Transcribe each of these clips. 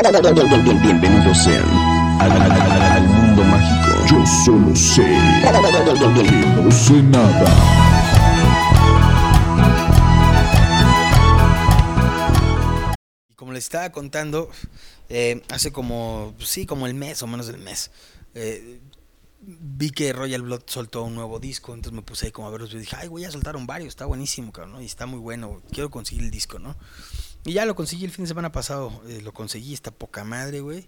Bienvenidos sean al, al- al- al mundo mágico. Yo solo sé que no sé nada. Y como les estaba contando, eh, hace como, pues sí, como el mes o menos del mes, eh, vi que Royal Blood soltó un nuevo disco, entonces me puse ahí como a verlos y dije, ay, voy a soltaron varios, está buenísimo, cabrón, ¿no? y está muy bueno, quiero conseguir el disco, ¿no? Y ya lo conseguí el fin de semana pasado, eh, lo conseguí, está poca madre, güey.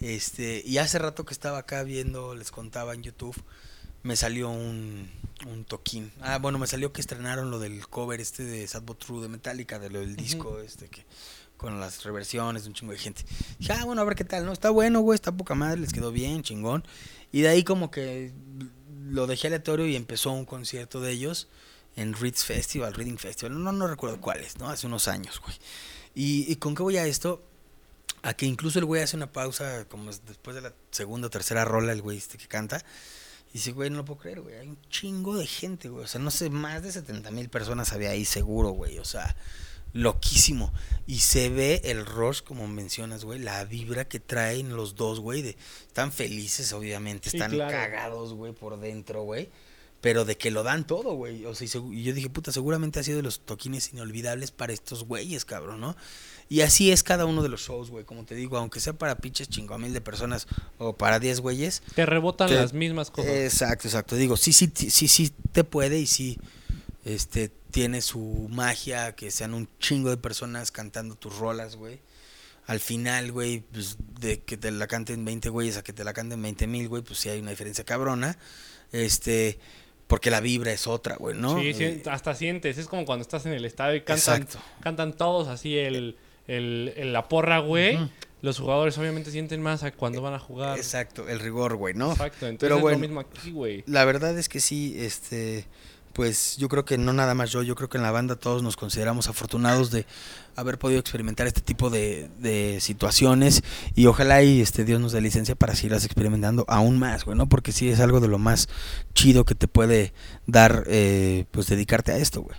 Este, y hace rato que estaba acá viendo, les contaba en YouTube, me salió un, un toquín. Ah, bueno, me salió que estrenaron lo del cover este de Sad But True de Metallica, de lo del disco este que con las reversiones un chingo de gente. Dije, ah, bueno, a ver qué tal, ¿no? Está bueno, güey, está poca madre, les quedó bien, chingón. Y de ahí como que lo dejé aleatorio y empezó un concierto de ellos en Reeds Festival, Reading Festival, no, no recuerdo cuál es, ¿no? Hace unos años, güey. Y, y con qué voy a esto? A que incluso el güey hace una pausa, como es después de la segunda o tercera rola, el güey este que canta. Y dice, güey, no lo puedo creer, güey. Hay un chingo de gente, güey. O sea, no sé, más de 70 mil personas había ahí seguro, güey. O sea, loquísimo. Y se ve el rush, como mencionas, güey, la vibra que traen los dos, güey. De, están felices, obviamente. Sí, Están claro. cagados, güey, por dentro, güey. Pero de que lo dan todo, güey. O sea, y yo dije, puta, seguramente ha sido de los toquines inolvidables para estos güeyes, cabrón, ¿no? Y así es cada uno de los shows, güey. Como te digo, aunque sea para pinches chingo mil de personas o para 10 güeyes, Te rebotan Te- las mismas cosas. Exacto, exacto. Digo, sí, sí, sí, sí, sí te puede y sí este, tiene su magia, que sean un chingo de personas cantando tus rolas, güey. Al final, güey, pues de que te la canten 20 güeyes a que te la canten 20 mil, güey, pues sí hay una diferencia cabrona. Este, porque la vibra es otra, güey, ¿no? Sí, sí, hasta sientes. Es como cuando estás en el estadio y cantan, Exacto. cantan todos así el, el, el- la porra, güey. Los jugadores obviamente sienten más a cuando van a jugar. Exacto, el rigor, güey, ¿no? Exacto. Entonces Pero es lo mismo aquí, güey. La verdad es que sí, este, pues yo creo que no nada más yo, yo creo que en la banda todos nos consideramos afortunados de haber podido experimentar este tipo de, de situaciones y ojalá y este Dios nos dé licencia para seguirlas experimentando aún más, güey, ¿no? Porque sí es algo de lo más chido que te puede dar, eh, pues dedicarte a esto, güey.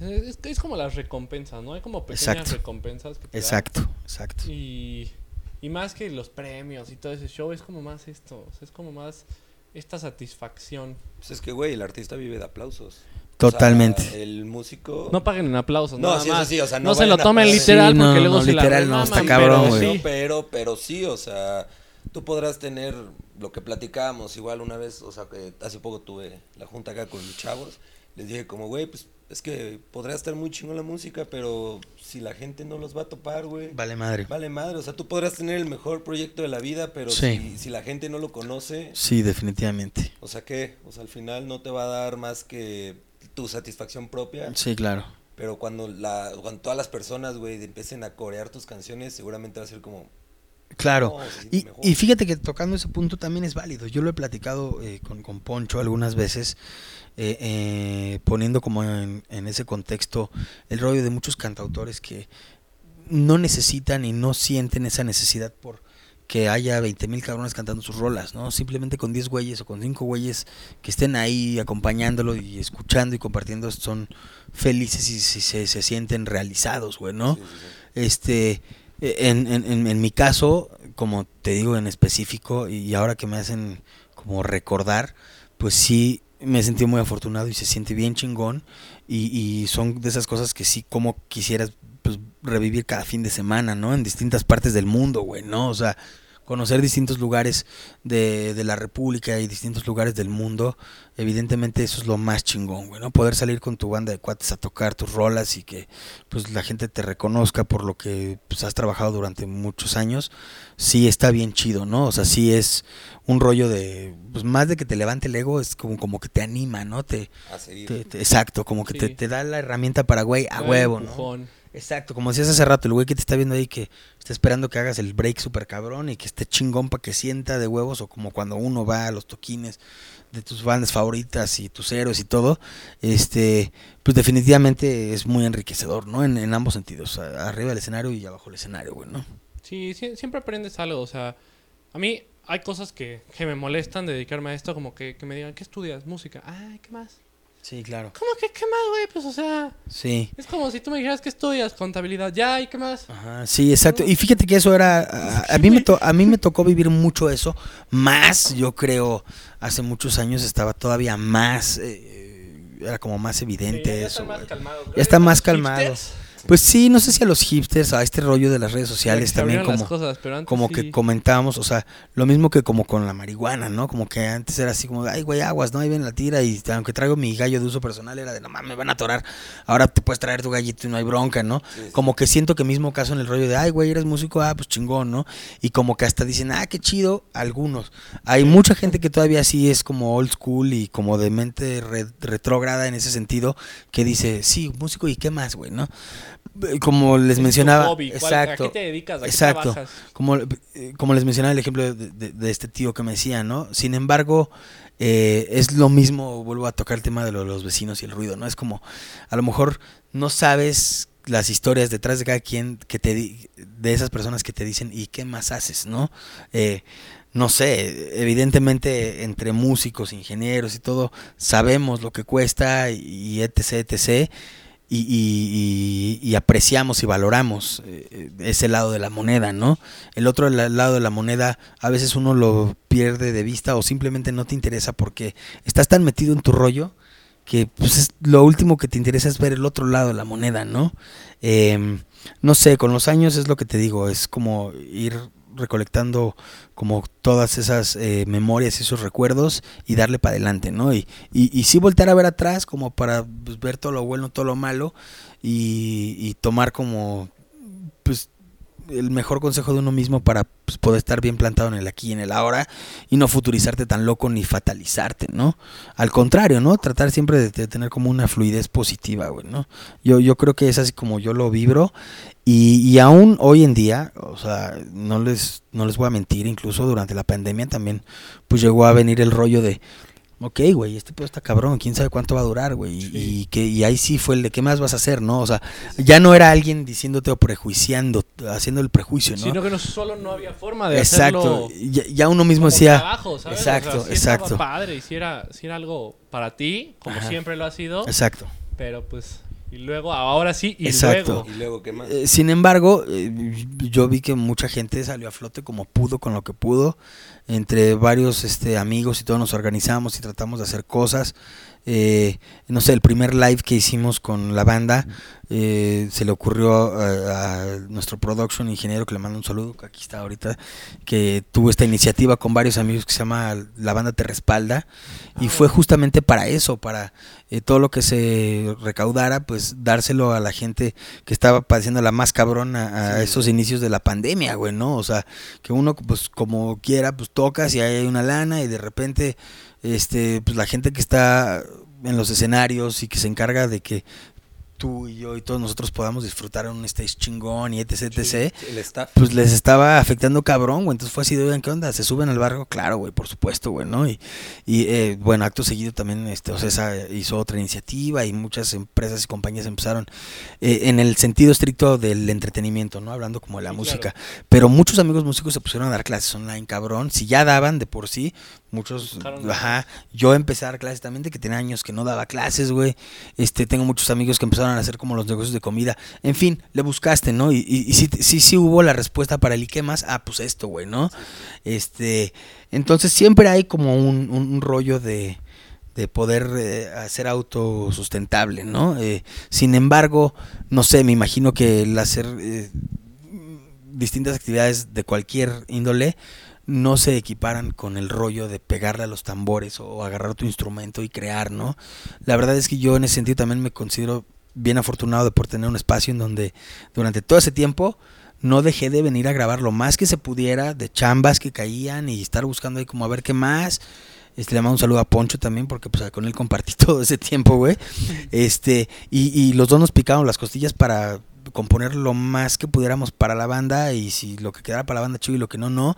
Es, es como las recompensas, ¿no? Hay como pequeñas Exacto. recompensas que te dan. Exacto, exacto. Y, y más que los premios y todo ese show, es como más esto. o sea, es como más esta satisfacción. Pues es que, güey, el artista vive de aplausos. Totalmente. O sea, el músico. No paguen en aplausos, No, nada sí, más. sí, o sea, no no se lo tomen literal Sí, porque no, luego no, se la literal no, remaman, está pero cabrón, pero, güey. sí. pero, pero sí, o sea, tú podrás tener lo que platicábamos igual una vez, o sea, que hace poco tuve la junta acá con mis chavos, les dije como, güey, pues es que podrá estar muy chingón la música, pero si la gente no los va a topar, güey, Vale madre. vale madre, o sea, tú podrás tener el mejor proyecto de la vida, pero Sí. si, si la gente no lo conoce, Sí, definitivamente. o sea, ¿qué? O sea, al final no te va a dar más que tu satisfacción propia. Sí, claro. Pero cuando, la, cuando todas las personas, güey, empiecen a corear tus canciones, seguramente va a ser como... Claro. Y, y fíjate que tocando ese punto también es válido. Yo lo he platicado eh, con, con Poncho algunas veces, eh, eh, poniendo como en, en ese contexto el rollo de muchos cantautores que no necesitan y no sienten esa necesidad por que haya 20 mil cabrones cantando sus rolas, ¿no? Simplemente con 10 güeyes o con 5 güeyes que estén ahí acompañándolo y escuchando y compartiendo son felices y, se, se sienten realizados, güey, ¿no? Sí, sí, sí. Este, en, en, en, en mi caso, como te digo en específico, y ahora que me hacen como recordar, pues sí me sentido muy afortunado y se siente bien chingón. Y, y son de esas cosas que sí, como quisieras pues, revivir cada fin de semana, ¿no? En distintas partes del mundo, güey, ¿no? O sea, conocer distintos lugares de, de la República y distintos lugares del mundo, evidentemente eso es lo más chingón, güey, ¿no? Poder salir con tu banda de cuates a tocar tus rolas y que pues la gente te reconozca por lo que pues, has trabajado durante muchos años, sí está bien chido, ¿no? O sea, sí es un rollo de, pues más de que te levante el ego, es como, como que te anima, ¿no? Te, A seguir. te- te- exacto, como que te, Sí. te da la herramienta para, güey, a huevo, ¿no? Exacto, como decías hace rato, el güey que te está viendo ahí que está esperando que hagas el break super cabrón y que esté chingón para que sienta de huevos, o como cuando uno va a los toquines de tus bandas favoritas y tus héroes y todo, este, pues definitivamente es muy enriquecedor, ¿no? En, en ambos sentidos, arriba del escenario y abajo del escenario, güey, ¿no? Sí, siempre aprendes algo. O sea, a mí hay cosas que, que me molestan de dedicarme a esto, como que, que me digan, ¿qué estudias? Música. Ay, ¿qué más? Sí, claro. ¿Cómo que qué más, güey? Pues, o sea, Sí. es como si tú me dijeras que estudias contabilidad. Ya, ¿y qué más? Ajá, sí, exacto. Y fíjate que eso era, a, a mí me to- a mí me tocó vivir mucho eso, más, yo creo, hace muchos años estaba todavía más, eh, era como más evidente Sí, ya eso. están más güey. calmados. Ya está ¿Eres más calmado. hipsters? Pues sí, no sé si a los hipsters, a este rollo de las redes sociales también como, las cosas, pero antes como sí. que comentábamos, o sea, lo mismo que como con la marihuana, ¿no? Como que antes era así como, ay, güey, aguas, ¿no? Ahí ven la tira y aunque traigo mi gallo de uso personal era de, no mames, me van a atorar. Ahora te puedes traer tu gallito y no hay bronca, ¿no? Sí. Como que siento que mismo caso en el rollo de, ay, güey, eres músico, ah, pues chingón, ¿no? Y como que hasta dicen, ah, qué chido, algunos. Hay mucha gente que todavía sí es como old school y como de mente re- retrógrada en ese sentido, que dice, sí, músico y qué más, güey, ¿no? Eh, Como les Es mencionaba, hobby, ¿cuál- exacto. ¿A qué te dedicas? ¿A exacto. Como, eh, como les mencionaba el ejemplo de, de- de este tío que me decía, ¿no? Sin embargo, eh, es lo mismo, vuelvo a tocar el tema de lo- los vecinos y el ruido, ¿no? Es como, a lo mejor no sabes las historias detrás de cada quien que te di- de esas personas que te dicen y qué más haces, ¿no? Eh, no sé, evidentemente entre músicos, ingenieros y todo, sabemos lo que cuesta y etc, etc. Y, y- y- apreciamos y valoramos eh, ese lado de la moneda, ¿no? El otro la- lado de la moneda a veces uno lo pierde de vista o simplemente no te interesa porque estás tan metido en tu rollo que pues, es- lo último que te interesa es ver el otro lado de la moneda, ¿no? Em, no sé, con los años es lo que te digo, es como ir recolectando como todas esas eh, memorias y esos recuerdos y darle para adelante, ¿no? Y, y, y sí voltear a ver atrás como para pues, ver todo lo bueno, todo lo malo y, y tomar como pues el mejor consejo de uno mismo para pues, poder estar bien plantado en el aquí y en el ahora y no futurizarte tan loco ni fatalizarte, ¿no? Al contrario, ¿no? Tratar siempre de, tener como una fluidez positiva, güey, ¿no? Yo, yo creo que es así como yo lo vibro y, y aún hoy en día, o sea, no les, no les voy a mentir, incluso durante la pandemia también, pues llegó a venir el rollo de, ok, güey, este pedo está cabrón, quién sabe cuánto va a durar, güey, y- Sí. y, que, y ahí sí fue el de qué más vas a hacer, ¿no? O sea, ya no era alguien diciéndote o prejuiciando, haciendo el prejuicio, ¿no? Sino que no solo no había forma de Exacto, hacerlo ya, ya uno mismo como decía, trabajo, ¿sabes? exacto, O sea, sí estaba exacto. padre y si era, era algo para ti, como Ajá. siempre lo ha sido, exacto. pero pues y luego ahora sí y Exacto. luego Y luego, ¿qué más? Eh, sin embargo, eh, yo vi que mucha gente salió a flote como pudo, con lo que pudo. Entre varios este, amigos y todos nos organizamos y tratamos de hacer cosas. Eh, no sé, el primer live que hicimos con la banda eh, se le ocurrió a, a nuestro production ingeniero que le mando un saludo, que aquí está ahorita, que tuvo esta iniciativa con varios amigos que se llama La Banda Te Respalda y fue justamente para eso, para eh, todo lo que se recaudara, pues dárselo a la gente que estaba padeciendo la más cabrón a, a Sí. esos inicios de la pandemia, güey, ¿no? O sea, que uno pues como quiera, pues tocas y hay una lana y de repente, este, pues la gente que está en los escenarios y que se encarga de que tú y yo y todos nosotros podamos disfrutar un stage chingón y etc, etc pues les estaba afectando cabrón, güey. Entonces fue así de, oigan, ¿qué onda? ¿Se suben al barco? Claro, güey, por supuesto, güey, ¿no? Y, y eh, bueno, acto seguido también, este, o sea, esa hizo otra iniciativa y muchas empresas y compañías empezaron eh, en el sentido estricto del entretenimiento, ¿no? Hablando como de la Sí, música. Pero muchos amigos músicos se pusieron a dar clases online, cabrón. Si ya daban de por sí, muchos, Buscaron ajá. Yo empecé a dar clases también de que tenía años que no daba clases, güey. Este, tengo muchos amigos que empezaron a hacer como los negocios de comida. En fin, le buscaste, ¿no? Y, y, y sí, sí, sí hubo la respuesta para el y qué más. Ah, pues esto, güey, ¿no? Este, entonces siempre hay como un, un- un rollo de, de poder eh, hacer autosustentable, ¿no? Eh, sin embargo, no sé, me imagino que el hacer eh, distintas actividades de cualquier índole no se equiparan con el rollo de pegarle a los tambores o agarrar tu instrumento y crear, ¿no? La verdad es que yo en ese sentido también me considero bien afortunado de por tener un espacio en donde durante todo ese tiempo no dejé de venir a grabar lo más que se pudiera de chambas que caían y estar buscando ahí como a ver qué más. Este, le mando un saludo a Poncho también porque pues con él compartí todo ese tiempo, güey. Este, y, y los dos nos picábamos las costillas para componer lo más que pudiéramos para la banda y si lo que quedara para la banda chido y lo que no, no.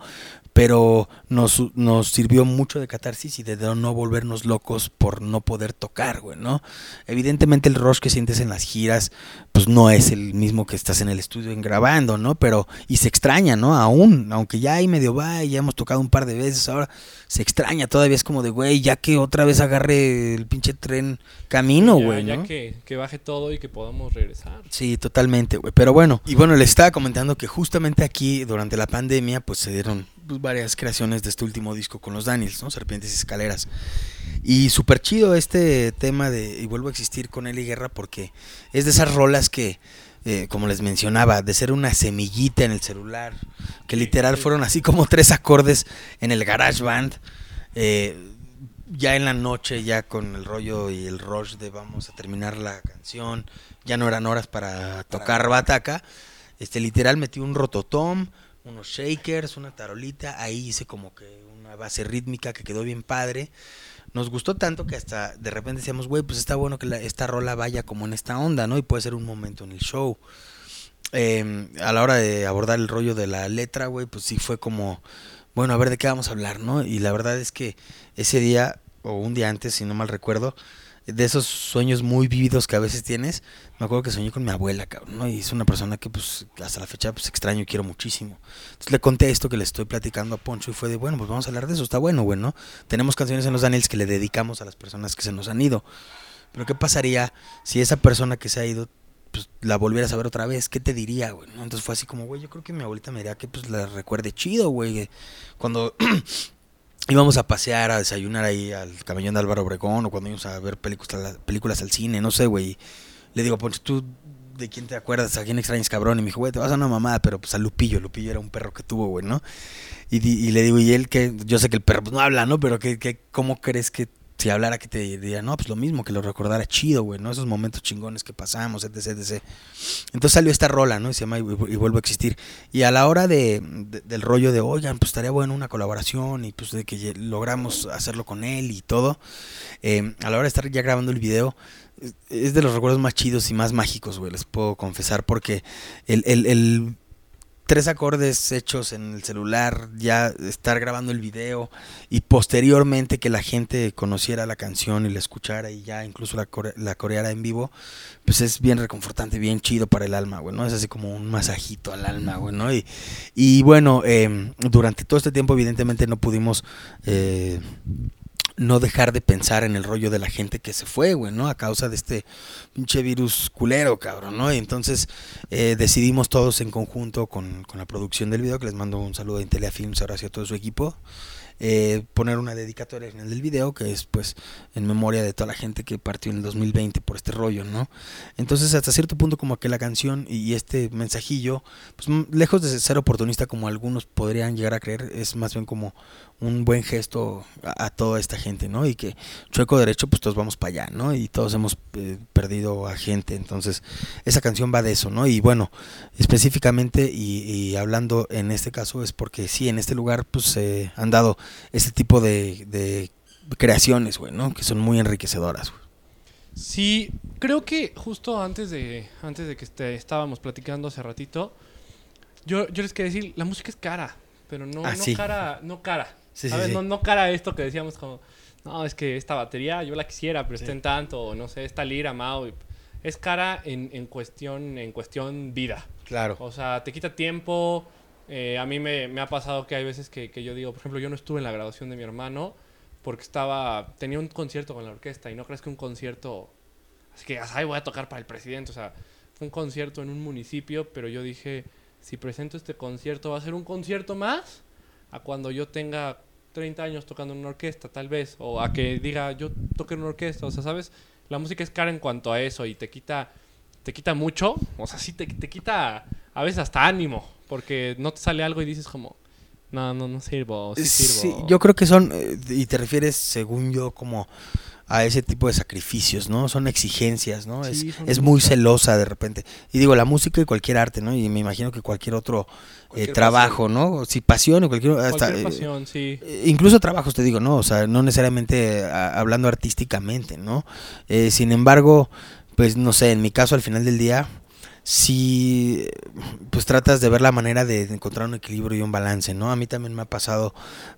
Pero nos, nos sirvió mucho de catarsis y de no volvernos locos por no poder tocar, güey, ¿no? Evidentemente el rush que sientes en las giras, pues no es el mismo que estás en el estudio en grabando, ¿no? Pero, y se extraña, ¿no? Aún, aunque ya hay medio va y ya hemos tocado un par de veces, ahora se extraña, todavía es como de, güey, ya que otra vez agarre el pinche tren camino, Ya- güey, ya ¿no? que, que baje todo y que podamos regresar. Sí, totalmente, güey. Pero bueno, y bueno, les estaba comentando que justamente aquí, durante la pandemia, pues se dieron pues, varias creaciones de este último disco con los Daniels, ¿no? Serpientes y Escaleras. Y súper chido este tema de Y vuelvo a existir con Eli Guerra porque es de esas rolas que, eh, como les mencionaba, de ser una semillita en el celular, que literal fueron así como tres acordes en el garage band. eh, ya en la noche, ya con el rollo y el rush de vamos a terminar la canción, ya no eran horas para tocar bataca. Este, literal metí un rototom, unos shakers, una tarolita, ahí hice como que una base rítmica que quedó bien padre. Nos gustó tanto que hasta de repente decíamos, güey, pues está bueno que esta rola vaya como en esta onda, ¿no? Y puede ser un momento en el show. Eh, a la hora de abordar el rollo de la letra, güey, pues sí fue como, bueno, a ver de qué vamos a hablar, ¿no? Y la verdad es que ese día, o un día antes, si no mal recuerdo, de esos sueños muy vívidos que a veces tienes, me acuerdo que soñé con mi abuela, cabrón, ¿no? Y es una persona que, pues, hasta la fecha, pues, extraño y quiero muchísimo. Entonces le conté esto que le estoy platicando a Poncho y fue de, bueno, pues vamos a hablar de eso, está bueno, güey, ¿no? Tenemos canciones en los Daniels que le dedicamos a las personas que se nos han ido. Pero ¿qué pasaría si esa persona que se ha ido, pues, la volvieras a ver otra vez? ¿Qué te diría, güey? Entonces fue así como, güey, yo creo que mi abuelita me diría que, pues, la recuerde chido, güey. Cuando íbamos a pasear, a desayunar ahí al camellón de Álvaro Obregón o cuando íbamos a ver películas, películas al cine, no sé, güey. Le digo, Poncho, ¿tú de quién te acuerdas? ¿A quién extrañas, cabrón? Y me dijo, güey, te vas a una mamada, pero pues a Lupillo. Lupillo era un perro que tuvo, güey, ¿no? Y, y le digo, y él que, yo sé que el perro pues, no habla, ¿no? Pero que, que, ¿cómo crees que si hablara que te diría? No, pues lo mismo, que lo recordara chido, güey, ¿no? Esos momentos chingones que pasamos, etc, etc. Entonces salió esta rola, ¿no? Y se llama Y, vuelvo a existir. Y a la hora de, de- del rollo de, oigan, pues estaría bueno una colaboración y pues de que logramos hacerlo con él y todo, eh, a la hora de estar ya grabando el video, es de los recuerdos más chidos y más mágicos, güey, les puedo confesar, porque el, el, el tres acordes hechos en el celular, ya estar grabando el video y posteriormente que la gente conociera la canción y la escuchara y ya incluso la, core- la coreara en vivo, pues es bien reconfortante, bien chido para el alma, güey, ¿no? Es así como un masajito al alma, güey, ¿no? Y, y bueno, eh, durante todo este tiempo evidentemente no pudimos... eh, no dejar de pensar en el rollo de la gente que se fue, güey, ¿no? A causa de este pinche virus culero, cabrón, ¿no? Y entonces eh, decidimos todos en conjunto con, con la producción del video, que les mando un saludo a Intelia ahora sí a todo su equipo, eh, poner una dedicatoria al final del video, que es pues en memoria de toda la gente que partió en el 2020 por este rollo, ¿no? Entonces hasta cierto punto como que la canción y este mensajillo, pues lejos de ser oportunista como algunos podrían llegar a creer, es más bien como un buen gesto a, a toda esta gente, ¿no? Y que chueco derecho, pues todos vamos para allá, ¿no? Y todos hemos eh, perdido a gente, entonces esa canción va de eso, ¿no? Y bueno, específicamente y, y hablando en este caso es porque sí, en este lugar pues se han dado este tipo de, de creaciones, güey, ¿no? Que son muy enriquecedoras, güey. Sí, creo que justo antes de antes de que estábamos platicando hace ratito, yo, yo les quería decir, la música es cara, pero no, Ah, no sí. cara, no cara. Sí, ¿Sabes? sí. No, no cara esto que decíamos como, no, es que esta batería yo la quisiera, pero está en tanto, o no sé, esta lira, Mao. Es cara en, en cuestión, en cuestión vida. Claro. O sea, te quita tiempo. eh, a mí me, me ha pasado que hay veces que, que yo digo, por ejemplo, yo no estuve en la graduación de mi hermano porque estaba, tenía un concierto con la orquesta y no crees que un concierto, así que, ay, voy a tocar para el presidente. O sea, fue un concierto en un municipio, pero yo dije, si presento este concierto, va a ser un concierto más a cuando yo tenga 30 años tocando en una orquesta, tal vez, o a que diga, yo toqué en una orquesta, o sea, ¿sabes? La música es cara en cuanto a eso y te quita te quita mucho, o sea, sí te, te quita a veces hasta ánimo, porque no te sale algo y dices como, no, no, no sirvo, sí sirvo. Sí, yo creo que son, eh, y te refieres, según yo, como a ese tipo de sacrificios, ¿no? Son exigencias, ¿no? Sí, es muy celosa de repente. Y digo, la música y cualquier arte, ¿no? Y me imagino que cualquier otro eh, trabajo, ¿no? Si pasión o cualquier... hasta, Cualquier eh, pasión, sí. eh, incluso trabajos, te digo, ¿no? O sea, no necesariamente a- hablando artísticamente, ¿no? Eh, sin embargo, pues no sé, en mi caso al final del día, si pues tratas de ver la manera de encontrar un equilibrio y un balance, ¿no? A mí también me ha pasado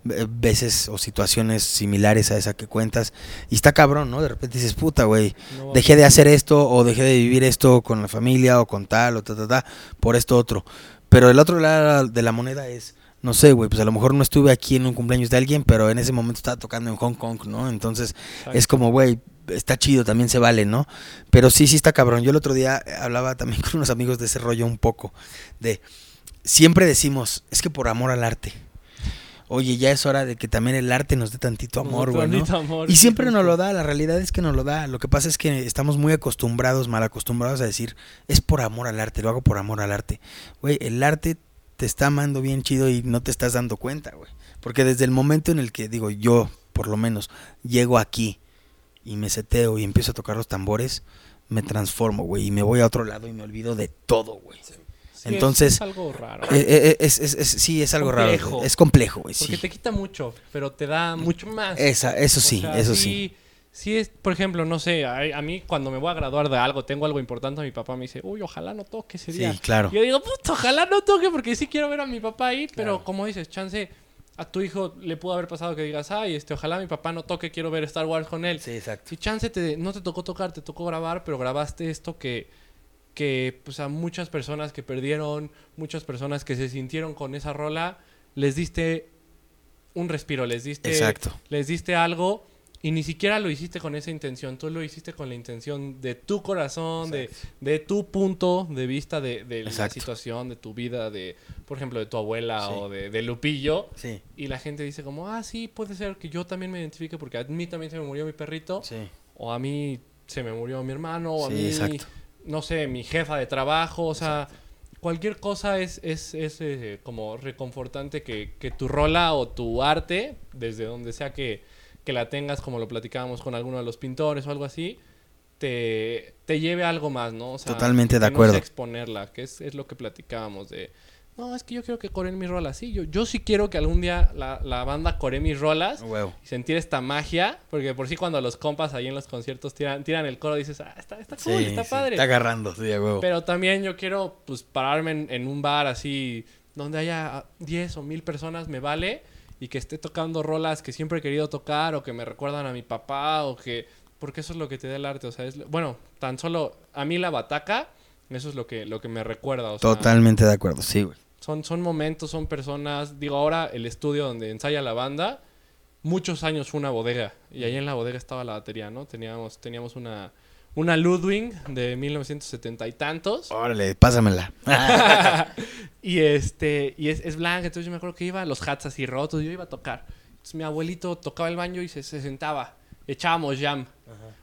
eh, veces o situaciones similares a esa que cuentas y está cabrón, ¿no? De repente dices, puta, güey, dejé de hacer esto o dejé de vivir esto con la familia o con tal o ta, ta, ta, por esto otro. Pero el otro lado de la moneda es, no sé, güey, pues a lo mejor no estuve aquí en un cumpleaños de alguien, pero en ese momento estaba tocando en Hong Kong, ¿no? Entonces Exacto. es como, güey, está chido, también se vale, ¿no? Pero sí, sí está cabrón. Yo el otro día hablaba también con unos amigos de ese rollo un poco, de, siempre decimos, es que por amor al arte. Oye, ya es hora de que también el arte nos dé tantito amor, güey, ¿no? tantito amor, Y siempre nos lo da, la realidad es que nos lo da. Lo que pasa es que estamos muy acostumbrados, mal acostumbrados a decir, es por amor al arte, lo hago por amor al arte. Güey, el arte te está amando bien chido y no te estás dando cuenta, güey. Porque desde el momento en el que, digo, yo, por lo menos, llego aquí y me seteo y empiezo a tocar los tambores, me transformo, güey, y me voy a otro lado y me olvido de todo, güey. Sí, Entonces, es, algo raro. Eh, eh, es, es- es- sí, es algo raro. Complejo. Es complejo, güey, Porque sí. te quita mucho, pero te da mucho más. Esa, eso O sí, sea, eso sí. Sí es, por ejemplo, no sé, a, a mí cuando me voy a graduar de algo, tengo algo importante, mi papá me dice, uy, ojalá no toque ese día. Sí, claro. Yo digo, puto, ojalá no toque porque sí quiero ver a mi papá ahí, pero como dices, chance, a tu hijo le pudo haber pasado que digas, ay, este, ojalá mi papá no toque, quiero ver Star Wars con él. Sí, exacto. Si chance te, no te tocó tocar, te tocó grabar, pero grabaste esto que, que pues a muchas personas que perdieron, muchas personas que se sintieron con esa rola, les diste un respiro, les diste, Exacto. les diste algo y ni siquiera lo hiciste con esa intención, tú lo hiciste con la intención de tu corazón, de, de tu punto de vista de, de la situación, de tu vida, de, por ejemplo, de tu abuela Sí. o de, de Lupillo. Sí, Y la gente dice como, ah, sí, puede ser que yo también me identifique porque a mí también se me murió mi perrito sí. o a mí se me murió mi hermano, o a mí, exacto. no sé, mi jefa de trabajo, o sea, cualquier cosa es, es, es, eh, como reconfortante que, que tu rola o tu arte, desde donde sea que, que la tengas, como lo platicábamos con alguno de los pintores o algo así, te, te lleve a algo más, ¿no? O sea, Totalmente de que acuerdo. exponerla, que es, es lo que platicábamos de... No, es que yo quiero que coren mis rolas. Sí, yo, yo sí quiero que algún día la, la banda core mis rolas Huevo. y sentir esta magia, porque por sí cuando los compas ahí en los conciertos tiran, tiran el coro dices, ah, está, está cool, Sí, está sí, padre. Está agarrando, sí, a huevo. Pero también yo quiero pues pararme en, en un bar así donde haya 10 o 1000 personas, me vale, y que esté tocando rolas que siempre he querido tocar o que me recuerdan a mi papá o que... Porque eso es lo que te da el arte, o sea, es... Bueno, tan solo a mí la bataca, eso es lo que, lo que me recuerda, o sea... Totalmente de acuerdo, sí, güey. Son, son momentos, son personas. Digo, ahora el estudio donde ensaya la banda, muchos años fue una bodega. Y ahí en la bodega estaba la batería, ¿no? Teníamos, teníamos una, una Ludwig de 1970 y tantos. Órale, pásamela. y este y es, es blanca. Entonces yo me acuerdo que iba, los hats así rotos, yo iba a tocar. Entonces mi abuelito tocaba el baño y se, se sentaba. Echábamos jam.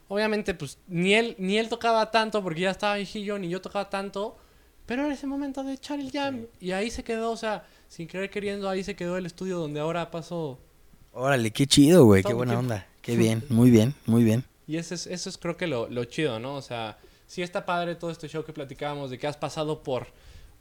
Obviamente, pues ni él, ni él tocaba tanto porque ya estaba viejillo, ni yo tocaba tanto. Pero era ese momento de echar el jam. Y ahí se quedó, o sea, sin querer queriendo, ahí se quedó el estudio donde ahora paso. Órale, qué chido, güey, qué buena onda. Qué bien, muy bien, muy bien. Y eso es, eso es creo que lo, lo chido, ¿no? O sea, sí está padre todo este show que platicábamos de que has pasado por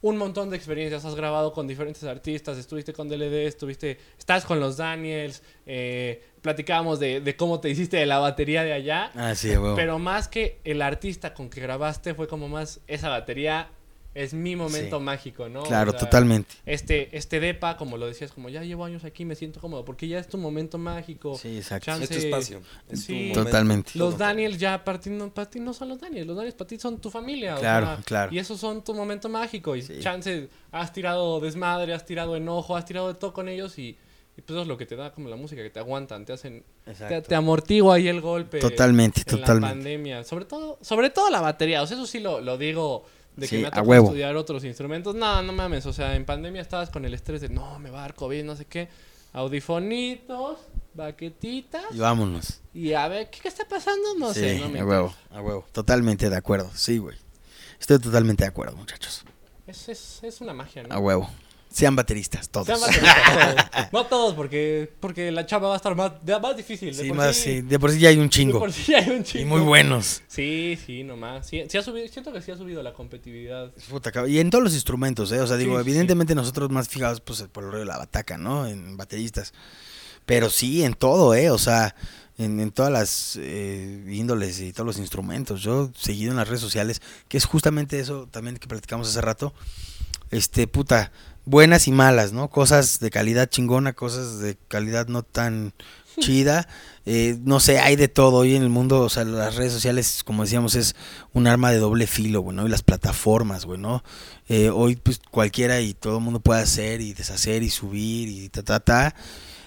un montón de experiencias, has grabado con diferentes artistas, estuviste con DLD, estuviste, estás con los Daniels, eh, platicábamos de, de cómo te hiciste de la batería de allá, Ah, sí, a huevo. pero más que el artista con que grabaste fue como más esa batería es mi momento Sí. mágico, ¿no? Claro, O sea, totalmente. Este, este depa, como lo decías, como ya llevo años aquí, me siento cómodo, porque ya es tu momento mágico. Sí, exacto. Chance- Es tu espacio. Es tu Sí. momento. Totalmente. Los Todo. Daniels ya para ti, no, para ti no son los Daniels, los Daniels para ti son tu familia. o Claro, sea, claro. Y esos son tu momento mágico. Y Sí. chance, has tirado desmadre, has tirado enojo, has tirado de todo con ellos y, y pues eso es lo que te da como la música, que te aguantan, te hacen, te, Exacto. te amortigua ahí el golpe. Totalmente, en totalmente. La pandemia, sobre todo, sobre todo la batería, o sea, eso sí lo, lo digo de que Sí, me ha tocado estudiar otros instrumentos. No, no mames, o sea, en pandemia estabas con el estrés de no, me va a dar COVID, no sé qué. Audifonitos, baquetitas. Y vámonos. Y a ver, ¿qué, qué está pasando? No sí, sé, no me a huevo, a huevo. Totalmente de acuerdo, sí, güey. Estoy totalmente de acuerdo, muchachos. Es, es, es una magia, ¿no? A huevo. Sean bateristas, todos. Sean bateristas, todos. No todos, porque, porque la chamba va a estar más, de- más difícil. De Sí, por más, sí- sí. De por sí ya hay un de chingo. por sí hay un Y chingo. muy buenos. Sí, sí, nomás. Sí, sí ha subido, siento que sí ha subido la competitividad. Puta, y en todos los instrumentos, ¿eh? O sea, digo, evidentemente nosotros más fijados pues, por el rollo de la bataca, ¿no? En bateristas. Pero sí, en todo, ¿eh? O sea, en, en todas las eh, índoles y todos los instrumentos. Yo seguido en las redes sociales, que es justamente eso también que platicamos hace rato. Este, puta, buenas y malas, ¿no? Cosas de calidad chingona, cosas de calidad no tan chida. Eh, no sé, hay de todo hoy en el mundo. O sea, las redes sociales, como decíamos, es un arma de doble filo, güey, ¿no? Y las plataformas, güey, ¿no? Eh, hoy, pues cualquiera y todo el mundo puede hacer y deshacer y subir y ta, ta, ta.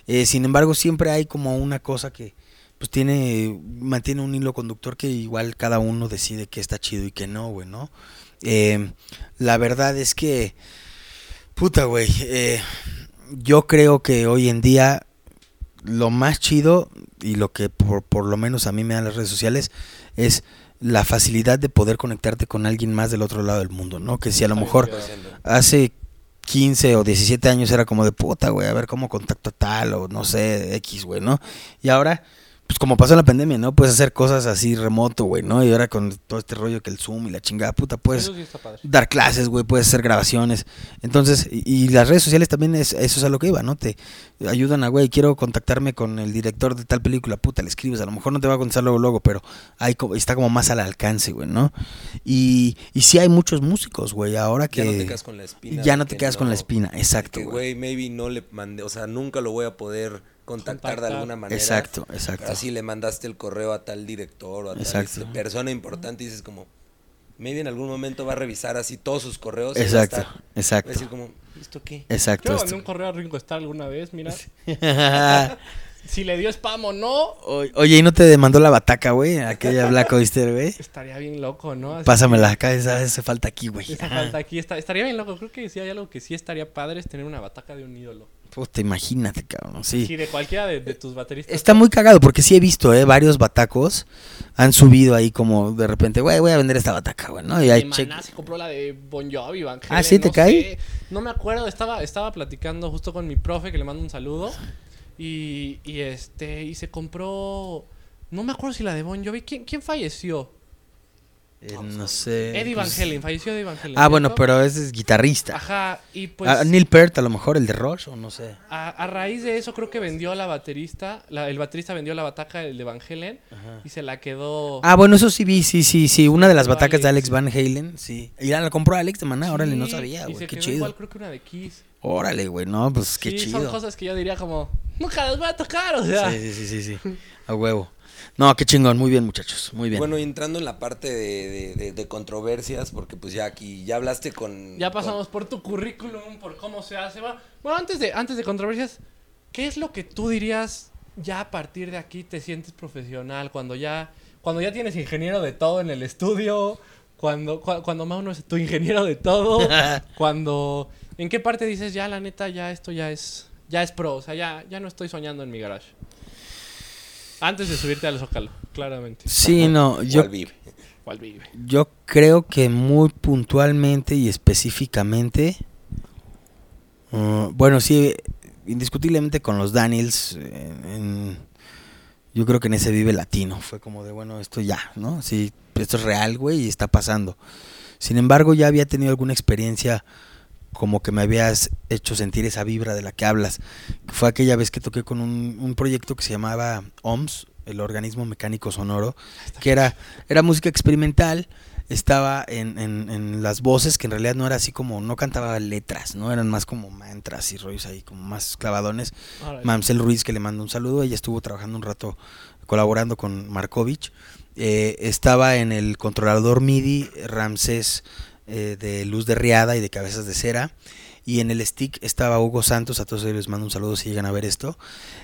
Eh, sin embargo, siempre hay como una cosa que, pues tiene, mantiene un hilo conductor que igual cada uno decide qué está chido y qué no, güey, ¿no? Eh, la verdad es que, puta, güey, eh, yo creo que hoy en día lo más chido y lo que por, por lo menos a mí me dan las redes sociales es la facilidad de poder conectarte con alguien más del otro lado del mundo, ¿no? Que si a lo mejor hace 15 o 17 años era como de puta, güey, a ver cómo contacto a tal o no sé, X, güey, ¿no? Y ahora, pues como pasó en la pandemia, ¿no? Puedes hacer cosas así remoto, güey, ¿no? Y ahora con todo este rollo que el Zoom y la chingada puta, sí padre. dar clases, güey, puedes hacer grabaciones. Entonces, y, y las redes sociales también es, eso es a lo que iba, ¿no? Te ayudan a, güey, quiero contactarme con el director de tal película, puta, le escribes, a lo mejor no te va a contestar luego, luego, pero hay, co- está como más al alcance, güey, ¿no? Y, y sí hay muchos músicos, güey, ahora que... Ya no te quedas con la espina. Ya no te que quedas con la espina, exacto, güey, maybe no le mandé, o sea, nunca lo voy a poder contactar, Contactar. de alguna manera. Exacto, exacto. Así le mandaste el correo a tal director o a tal Exacto. este, persona importante y dices como, maybe en algún momento va a revisar así todos sus correos. y va a Exacto, estar- Va a exacto, decir como, ¿esto qué? exacto. Yo mandé un correo a Ringo Starr alguna vez, mira. Si le dio spam o no, O- Oye, ¿y no te demandó la bataca, güey? Aquella Black Oyster, güey. estaría bien loco, ¿no? Así Pásamela acá, esa hace falta aquí, güey. esa falta aquí está- estaría bien loco. Creo que sí hay algo que sí estaría padre es tener una bataca de un ídolo. Puta, imagínate, cabrón, Sí, sí. de cualquiera de, de tus bateristas. Está muy cagado porque sí he visto, eh, varios batacos han subido ahí como de repente, güey, voy a vender esta bataca, güey, ¿no? Y hay De check. Se compró la de Bon Jovi, Van Ah, Halen, ¿sí te no cae? sé. No me acuerdo, estaba, estaba platicando justo con mi profe, que le mando un saludo. Y, y este, y se compró. No me acuerdo si la de Bon Jovi. ¿Quién, quién falleció? Eh, no sé. Eddie Van pues- Halen, falleció Eddie Van Halen. Ah, bueno, pero ese es guitarrista. Ajá, y pues. Ah, Neil Peart, a lo mejor, el de Rush, o no sé. A, a raíz de eso creo que vendió la baterista, la- el baterista vendió la bataca del de Van Halen y se la quedó. Ah, bueno, eso sí vi, sí, sí, sí. Una de las batacas de Alex. Van Halen, sí. Y la, la compró Alex de Maná, órale, no Sí, sabía, güey, qué quedó chido. Igual creo que una de Kiss. Órale, güey, no, pues qué sí, chido. son cosas que yo diría como, nunca las voy a tocar, o sea. Sí, sí, sí, sí, sí. A huevo. No, qué chingón, muy bien, muchachos, muy bien. Bueno, y entrando en la parte de, de- de- de controversias, porque pues ya aquí, ya hablaste con... Ya con- pasamos por tu currículum, por cómo se hace. Bueno, bueno, antes de, antes de controversias, ¿qué es lo que tú dirías ya a partir de aquí te sientes profesional? Cuando ya, cuando ya tienes ingeniero de todo en el estudio, cuando, cua- cuando Mauno es tu ingeniero de todo, cuando... ¿En qué parte dices ya la neta ya esto ya es ya es pro? O sea, ya, ya no estoy soñando en mi garage. Antes de subirte al Zócalo, claramente. Sí, no, yo, ¿Cuál vive? ¿Cuál vive? yo creo que muy puntualmente y específicamente, uh, bueno, sí, indiscutiblemente con los Daniels, eh, en- yo creo que en ese vive latino, fue como de, bueno, esto ya, ¿no? Sí, esto es real, güey, y está pasando. Sin embargo, ya había tenido alguna experiencia como que me habías hecho sentir esa vibra de la que hablas. Fue aquella vez que toqué con un, un proyecto que se llamaba OMS, el organismo mecánico sonoro, que era, era música experimental, estaba en, en- en las voces, que en realidad no era así como, no cantaba letras, no eran más como mantras y rollos ahí, como más clavadones. Órale. Mamsel Ruiz, que le mando un saludo, ella estuvo trabajando un rato colaborando con Markovich. Eh, estaba en el controlador MIDI Ramsés eh, de Luz de Riada y de Cabezas de Cera. Y en el stick estaba Hugo Santos, a todos ellos les mando un saludo si llegan a ver esto.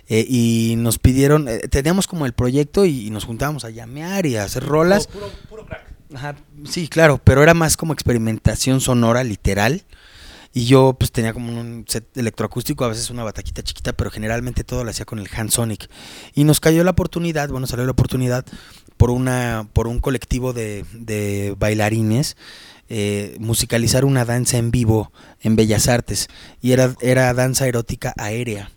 Eh, y nos pidieron, eh, teníamos como el proyecto y, y nos juntábamos a llamear y a hacer rolas. Puro, puro, puro crack. Ajá, sí, claro, pero era más como experimentación sonora, literal. Y yo pues tenía como un set electroacústico, a veces una bataquita chiquita, pero generalmente todo lo hacía con el Hansonic. Y nos cayó la oportunidad, bueno, salió la oportunidad por una por un colectivo de, de bailarines eh, musicalizar una danza en vivo en Bellas Artes. Y era, era danza erótica aérea.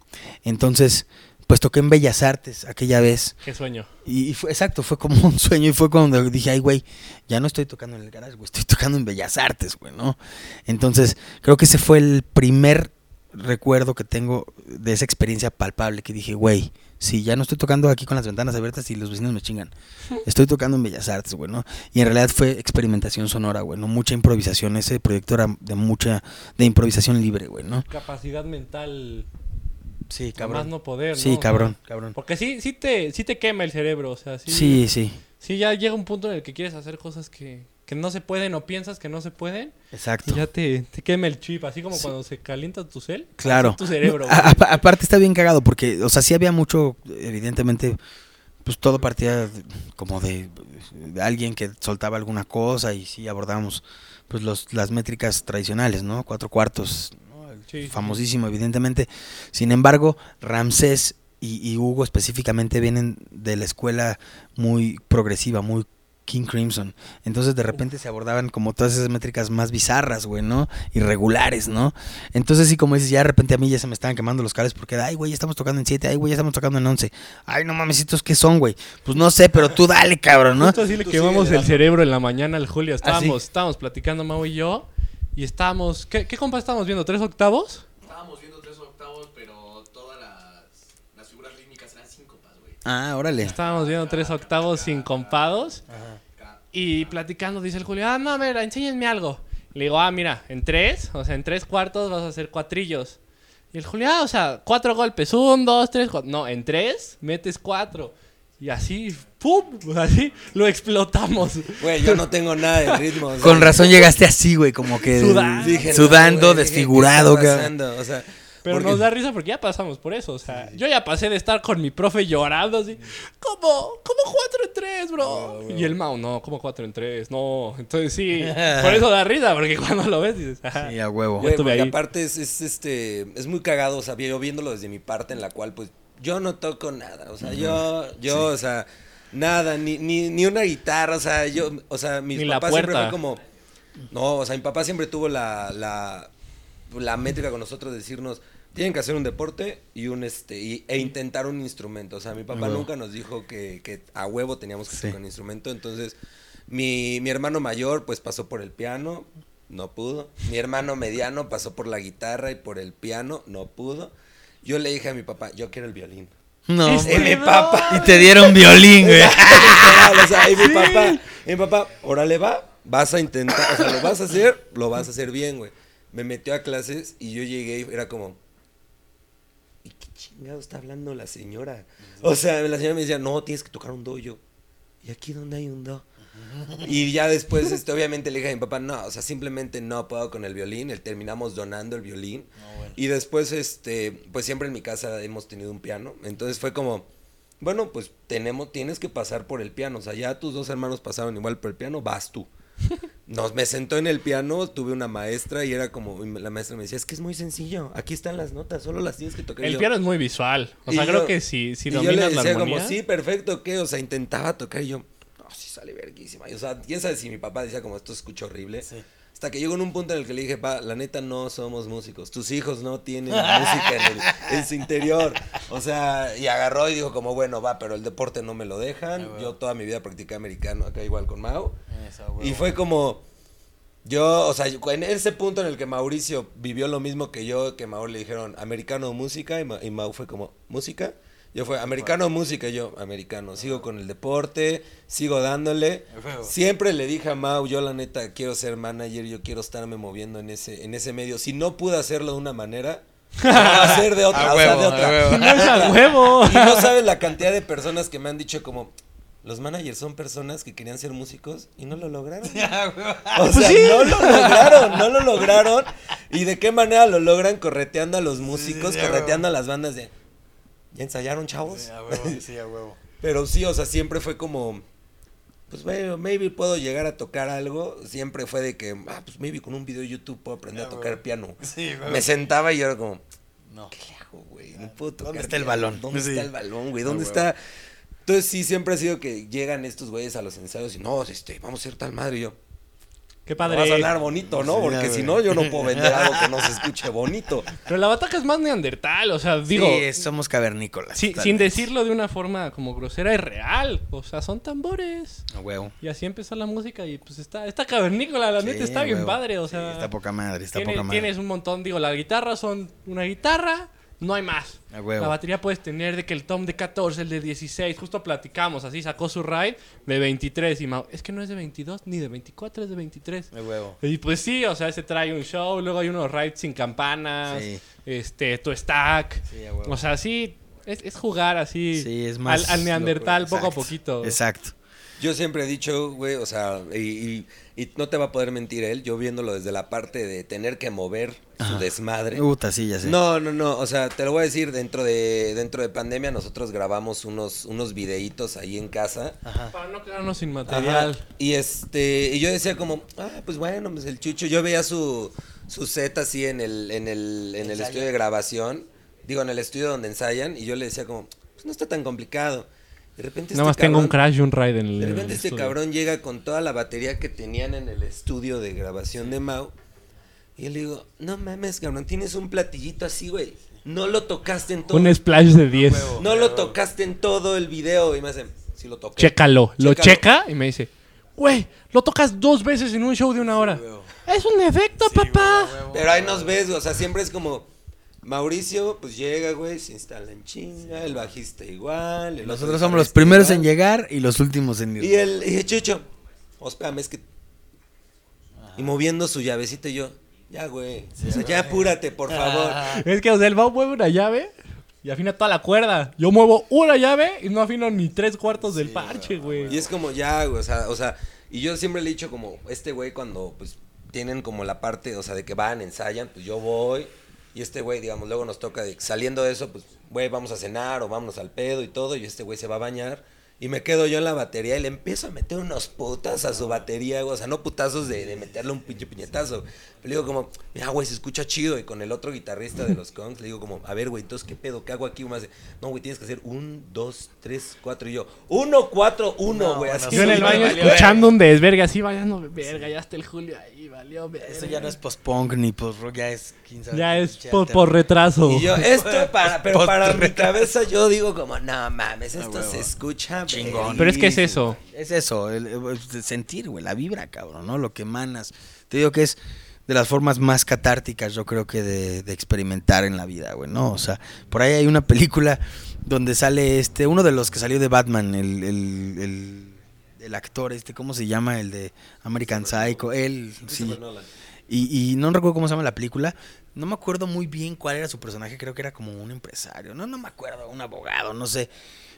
Entonces, pues toqué en Bellas Artes aquella vez. Qué sueño. Y, y fue, exacto, fue como un sueño y fue cuando dije, ay, güey, ya no estoy tocando en el garage, güey, estoy tocando en Bellas Artes, güey, ¿no? Entonces, creo que ese fue el primer recuerdo que tengo de esa experiencia palpable que dije, güey, Sí, ya no estoy tocando aquí con las ventanas abiertas y los vecinos me chingan. Estoy tocando en Bellas Artes, güey, ¿no? Y en realidad fue experimentación sonora, güey, ¿no? Mucha improvisación. Ese proyecto era de mucha, de improvisación libre, güey, ¿no? Capacidad mental Sí, a más no poder, ¿no? Sí, O sea, cabrón, cabrón. Porque sí, sí te, sí te quema el cerebro, o sea, sí. Sí, sí, Sí, ya llega un punto en el que quieres hacer cosas que, que no se pueden o piensas que no se pueden exacto. y ya te, te quema el chip, así como cuando se calienta tu cel. Claro. tu cerebro. No, a- a- aparte está bien cagado porque, o sea, sí había mucho, evidentemente, pues todo partía como de, de alguien que soltaba alguna cosa y sí abordábamos pues los, las métricas tradicionales, ¿no? Cuatro cuartos, famosísimo evidentemente. Sin embargo, Ramsés y, y Hugo específicamente vienen de la escuela muy progresiva, muy King Crimson. Entonces de repente se abordaban como todas esas métricas más bizarras, güey, ¿no? Irregulares, ¿no? Entonces sí, como dices, ya de repente a mí ya se me estaban quemando los cables porque, ay, güey, ya estamos tocando en 7, ay, güey, ya estamos tocando en 11. Ay, no mamesitos, ¿qué son, güey? Pues no sé, pero tú dale, cabrón, ¿no? Justo así le Tú quemamos el cerebro en la mañana al Julio. ¿Ah, Estábamos, estábamos platicando Mau y yo y estábamos... ¿Qué, qué compa estábamos viendo? ¿Tres octavos? Estábamos viendo tres octavos, pero todas las, las figuras rítmicas eran síncopas, güey. Ah, órale. Estábamos viendo tres octavos sincopados y platicando dice el Julio, ah, no, a ver, enséñenme algo. Le digo, ah, mira, en tres, o sea, en tres cuartos vas a hacer cuatrillos. Y el Julio, ah, o sea, cuatro golpes, un, dos, tres, cuatro. No, en tres metes cuatro. Y así, ¡pum! Así lo explotamos. Güey, yo no tengo nada de ritmo. Con razón llegaste así, güey, como que Sudando. dije, no, sudando, güey, dije, desfigurado, ¿qué está cabrón. O sea, Pero porque- nos da risa porque ya pasamos por eso. O sea, yo ya pasé de estar con mi profe llorando así. ¿Cómo? ¿Cómo cuatro en tres, bro? Y el Mau, no, ¿cómo cuatro en tres? No. Entonces sí, por eso da risa, porque cuando lo ves dices, ajá. Sí, a huevo. Güey, estuve ahí. aparte es, es, este es muy cagado, o sea, yo viéndolo desde mi parte en la cual pues yo no toco nada, o sea, yo yo, o sea, nada, ni, ni, ni una guitarra, o sea, yo, o sea, mis Ni papás siempre fue como no, o sea, mi papá siempre tuvo la la la métrica con nosotros de decirnos tienen que hacer un deporte y un este y- e intentar un instrumento. O sea, mi papá nunca nos dijo que, que a huevo teníamos que Sí. tocar un instrumento. Entonces, mi, mi hermano mayor, pues pasó por el piano, no pudo. Mi hermano mediano pasó por la guitarra y por el piano, no pudo. Yo le dije a mi papá, yo quiero el violín. No, Y mi papá. y te dieron violín, güey. O sea, y mi papá, y mi papá, órale va, vas a intentar, o sea, lo vas a hacer, lo vas a hacer bien, güey. Me metió a clases y yo llegué y era como, ¿y qué chingado está hablando la señora? O sea, la señora me decía, no, tienes que tocar un do, Y yo, ¿y aquí dónde hay un do? Y ya después, este, obviamente le dije a mi papá, no, o sea, simplemente no puedo con el violín. Él terminamos donando el violín. Y después, este, pues siempre en mi casa hemos tenido un piano. Entonces fue como, bueno, pues tenemos, tienes que pasar por el piano. O sea, ya tus dos hermanos pasaron igual por el piano, vas tú. Nos me sentó en el piano, tuve una maestra y era como, y la maestra me decía, es que es muy sencillo, aquí están las notas, solo las tienes que tocar. El yo- piano es muy visual. O y sea, yo- creo que si, si y yo le dominas la decía armonía... como, sí, perfecto, ¿qué? O sea, intentaba tocar y yo, no, sí sale verguísima. Y, o sea, quién sabe si mi papá decía como, esto escucha horrible. Hasta que llegó en un punto en el que le dije, pa, la neta no somos músicos. Tus hijos no tienen música en, el- en su interior. O sea, y agarró y dijo como, bueno, va, pero el deporte no me lo dejan. Yo toda mi vida practiqué americano, acá igual con Mau. Y fue como, yo, o sea, en ese punto en el que Mauricio vivió lo mismo que yo, que Mau le dijeron, americano música, y, Ma- y Mau fue como, música. Yo fue, americano música, yo, americano. Sigo con el deporte, sigo dándole. Siempre le dije a Mau, yo la neta quiero ser manager, yo quiero estarme moviendo en ese, en ese medio. Si no pude hacerlo de una manera, a hacer de otra, A o sea, huevo, de a otra. huevo. No a huevo. Y no sabes la cantidad de personas que me han dicho como, los managers son personas que querían ser músicos y no lo lograron. O sea, no lo lograron, no lo lograron. ¿Y de qué manera lo logran? Correteando a los músicos, correteando a las bandas de, ¿ya ensayaron, chavos? sí, a huevo. Pero sí, o sea, siempre fue como, pues bueno, maybe puedo llegar a tocar algo. Siempre fue de que, ah, pues maybe con un video de YouTube puedo aprender a tocar piano. Sí, güey. Me sentaba y yo era como, No. ¿qué le hago, güey? No puedo tocar. ¿Dónde está el balón? ¿Dónde Sí. está el balón, güey? ¿Dónde está? Entonces sí, siempre ha sido que llegan estos güeyes a los ensayos y no, este, vamos a ser tal madre y yo. Qué Padre. Va a sonar bonito, ¿no? Sí, Porque si no, yo no puedo vender algo que no se escuche bonito. Pero la bataca es más neandertal, o sea, digo... sí, somos cavernícolas. Sí, sin decirlo de una forma como grosera, es real. O sea, son tambores. A huevo. Y así empezó la música y pues está, está cavernícola, la neta Sí, está a bien padre, o Sí, sea... está poca madre, está tiene- poca madre. tienes un montón, digo, la guitarra son una guitarra No hay más. La batería puedes tener de que el tom de 14, el de 16, justo platicamos, así sacó su ride de 23 y Mau, es que no es de 22 ni de 24, es de 23. De huevo. Y pues sí, o sea, se trae un show, luego hay unos rides sin campanas, Sí. este, tu stack. Sí. O sea, sí, es, es jugar así Sí, es más. al, al neandertal loco, poco a poquito. Exacto. Yo siempre he dicho, güey, o sea, y, y- y no te va a poder mentir él, yo viéndolo desde la parte de tener que mover su desmadre. Puta, sí, ya sé. No, no, no, o sea, te lo voy a decir, dentro de dentro de pandemia nosotros grabamos unos unos videitos ahí en casa. Ajá. Para no quedarnos sin Ajá, material. Y este, y yo decía como, ah, pues bueno, pues el chucho, yo veía su, su set así en el, en el, en el Ensayo. estudio de grabación, digo, en el estudio donde ensayan, y yo le decía como, pues no está tan complicado. De repente Nada más este tengo un cabrón- crash y un ride en el. De en repente el este cabrón llega con toda la batería que tenían en el estudio de grabación de Mau. Y yo le digo, no mames, cabrón, tienes un platillito así, güey. No lo tocaste en todo. Un splash de 10. No lo tocaste en todo el video. Y me hace, sí lo toqué. Chécalo. Lo checa y me dice, güey, lo tocas dos veces en un show de una hora. es un efecto, papá. Pero ahí nos ves, güey, o sea, siempre es como Mauricio, pues llega, güey, se instala en chinga, el bajista igual. el Nosotros otro somos los primeros en llegar y los últimos en ir. Y el, y el Chucho, hospédame, es que. Y moviendo su llavecito, y yo, ya, güey, o sea, ya apúrate, por favor. Es que, o sea, el Mau mueve una llave y afina toda la cuerda. Yo muevo una llave y no afino ni tres cuartos del parche, güey. Y es como ya, güey, o sea, o sea, y yo siempre le he dicho como, este güey cuando pues tienen como la parte, o sea, de que van, ensayan, pues yo voy, y este güey, digamos, luego nos toca, de, saliendo de eso, pues, güey, vamos a cenar o vámonos al pedo y todo, y este güey se va a bañar, y me quedo yo en la batería y le empiezo a meter unos putas a su batería, güey, o sea, no putazos de, de meterle un pinche piñetazo, le digo como, mira, güey, se escucha chido, y con el otro guitarrista de los Kongs le digo como, a ver, güey, entonces, ¿qué pedo? ¿Qué hago aquí? Y me hace, no, güey, tienes que hacer un, dos, tres, cuatro, y yo, uno, cuatro, uno, No, güey, bueno, así. Yo en el baño valió escuchando un desvergue así, vayando, verga, ya está el Julio ahí, valió, verga. Eso ya no es post-punk ni post-rock, ya es 15 Ya es por, por retraso. Y yo, esto para, pero para mi cabeza yo digo como, no mames, esto huevo. se escucha Chingón. Pero es que es eso. Es eso, el, el sentir, güey, la vibra, cabrón, ¿no? Lo que emanas. Te digo que es de las formas más catárticas, yo creo que de, de experimentar en la vida, güey, ¿no? O sea, por ahí hay una película donde sale este, uno de los que salió de Batman, el, el, el, el actor este, ¿cómo se llama? El de American Psycho, él, sí. Y, y no recuerdo cómo se llama la película. No me acuerdo muy bien cuál era su personaje. Creo que era como un empresario. No, no me acuerdo. Un abogado, no sé.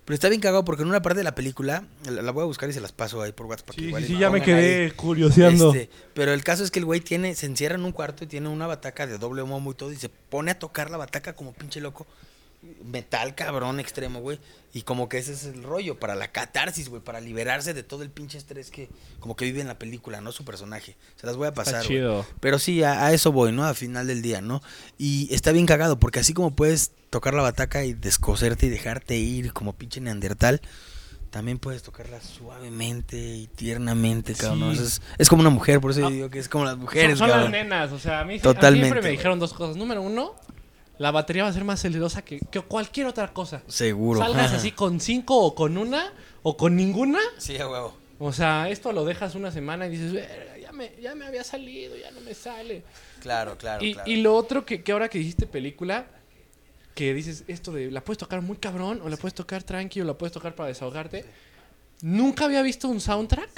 Pero está bien cagado porque en una parte de la película. La, la voy a buscar y se las paso ahí por WhatsApp. Sí, igual sí, ya me quedé ahí. curioseando. Este, pero el caso es que el güey tiene, se encierra en un cuarto y tiene una bataca de doble momo y todo. Y se pone a tocar la bataca como pinche loco. Metal cabrón extremo, güey. Y como que ese es el rollo, para la catarsis, güey, para liberarse de todo el pinche estrés que como que vive en la película, ¿no? Su personaje. Se las voy a pasar. güey. chido. Pero sí, a, a eso voy, ¿no? Al final del día, ¿no? Y está bien cagado, porque así como puedes tocar la bataca y descoserte y dejarte ir como pinche neandertal, también puedes tocarla suavemente y tiernamente, cabrón. ¿no? Sí. Es, es como una mujer, por eso yo digo que es como las Son, mujeres, son las cabrón. nenas, o sea, a mí, a mí Totalmente, siempre me dijeron dos cosas. Número uno, la batería va a ser más celosa que, que cualquier otra cosa. Seguro. Salgas así con cinco o con una o con ninguna. Sí, a huevo. O sea, esto lo dejas una semana y dices, "Verga, ya me, ya me había salido, ya no me sale. Claro, claro, y, claro. y lo otro que, que ahora que hiciste película, que dices esto de la puedes tocar muy cabrón, o la puedes tocar tranqui, o la puedes tocar para desahogarte. Nunca había visto un soundtrack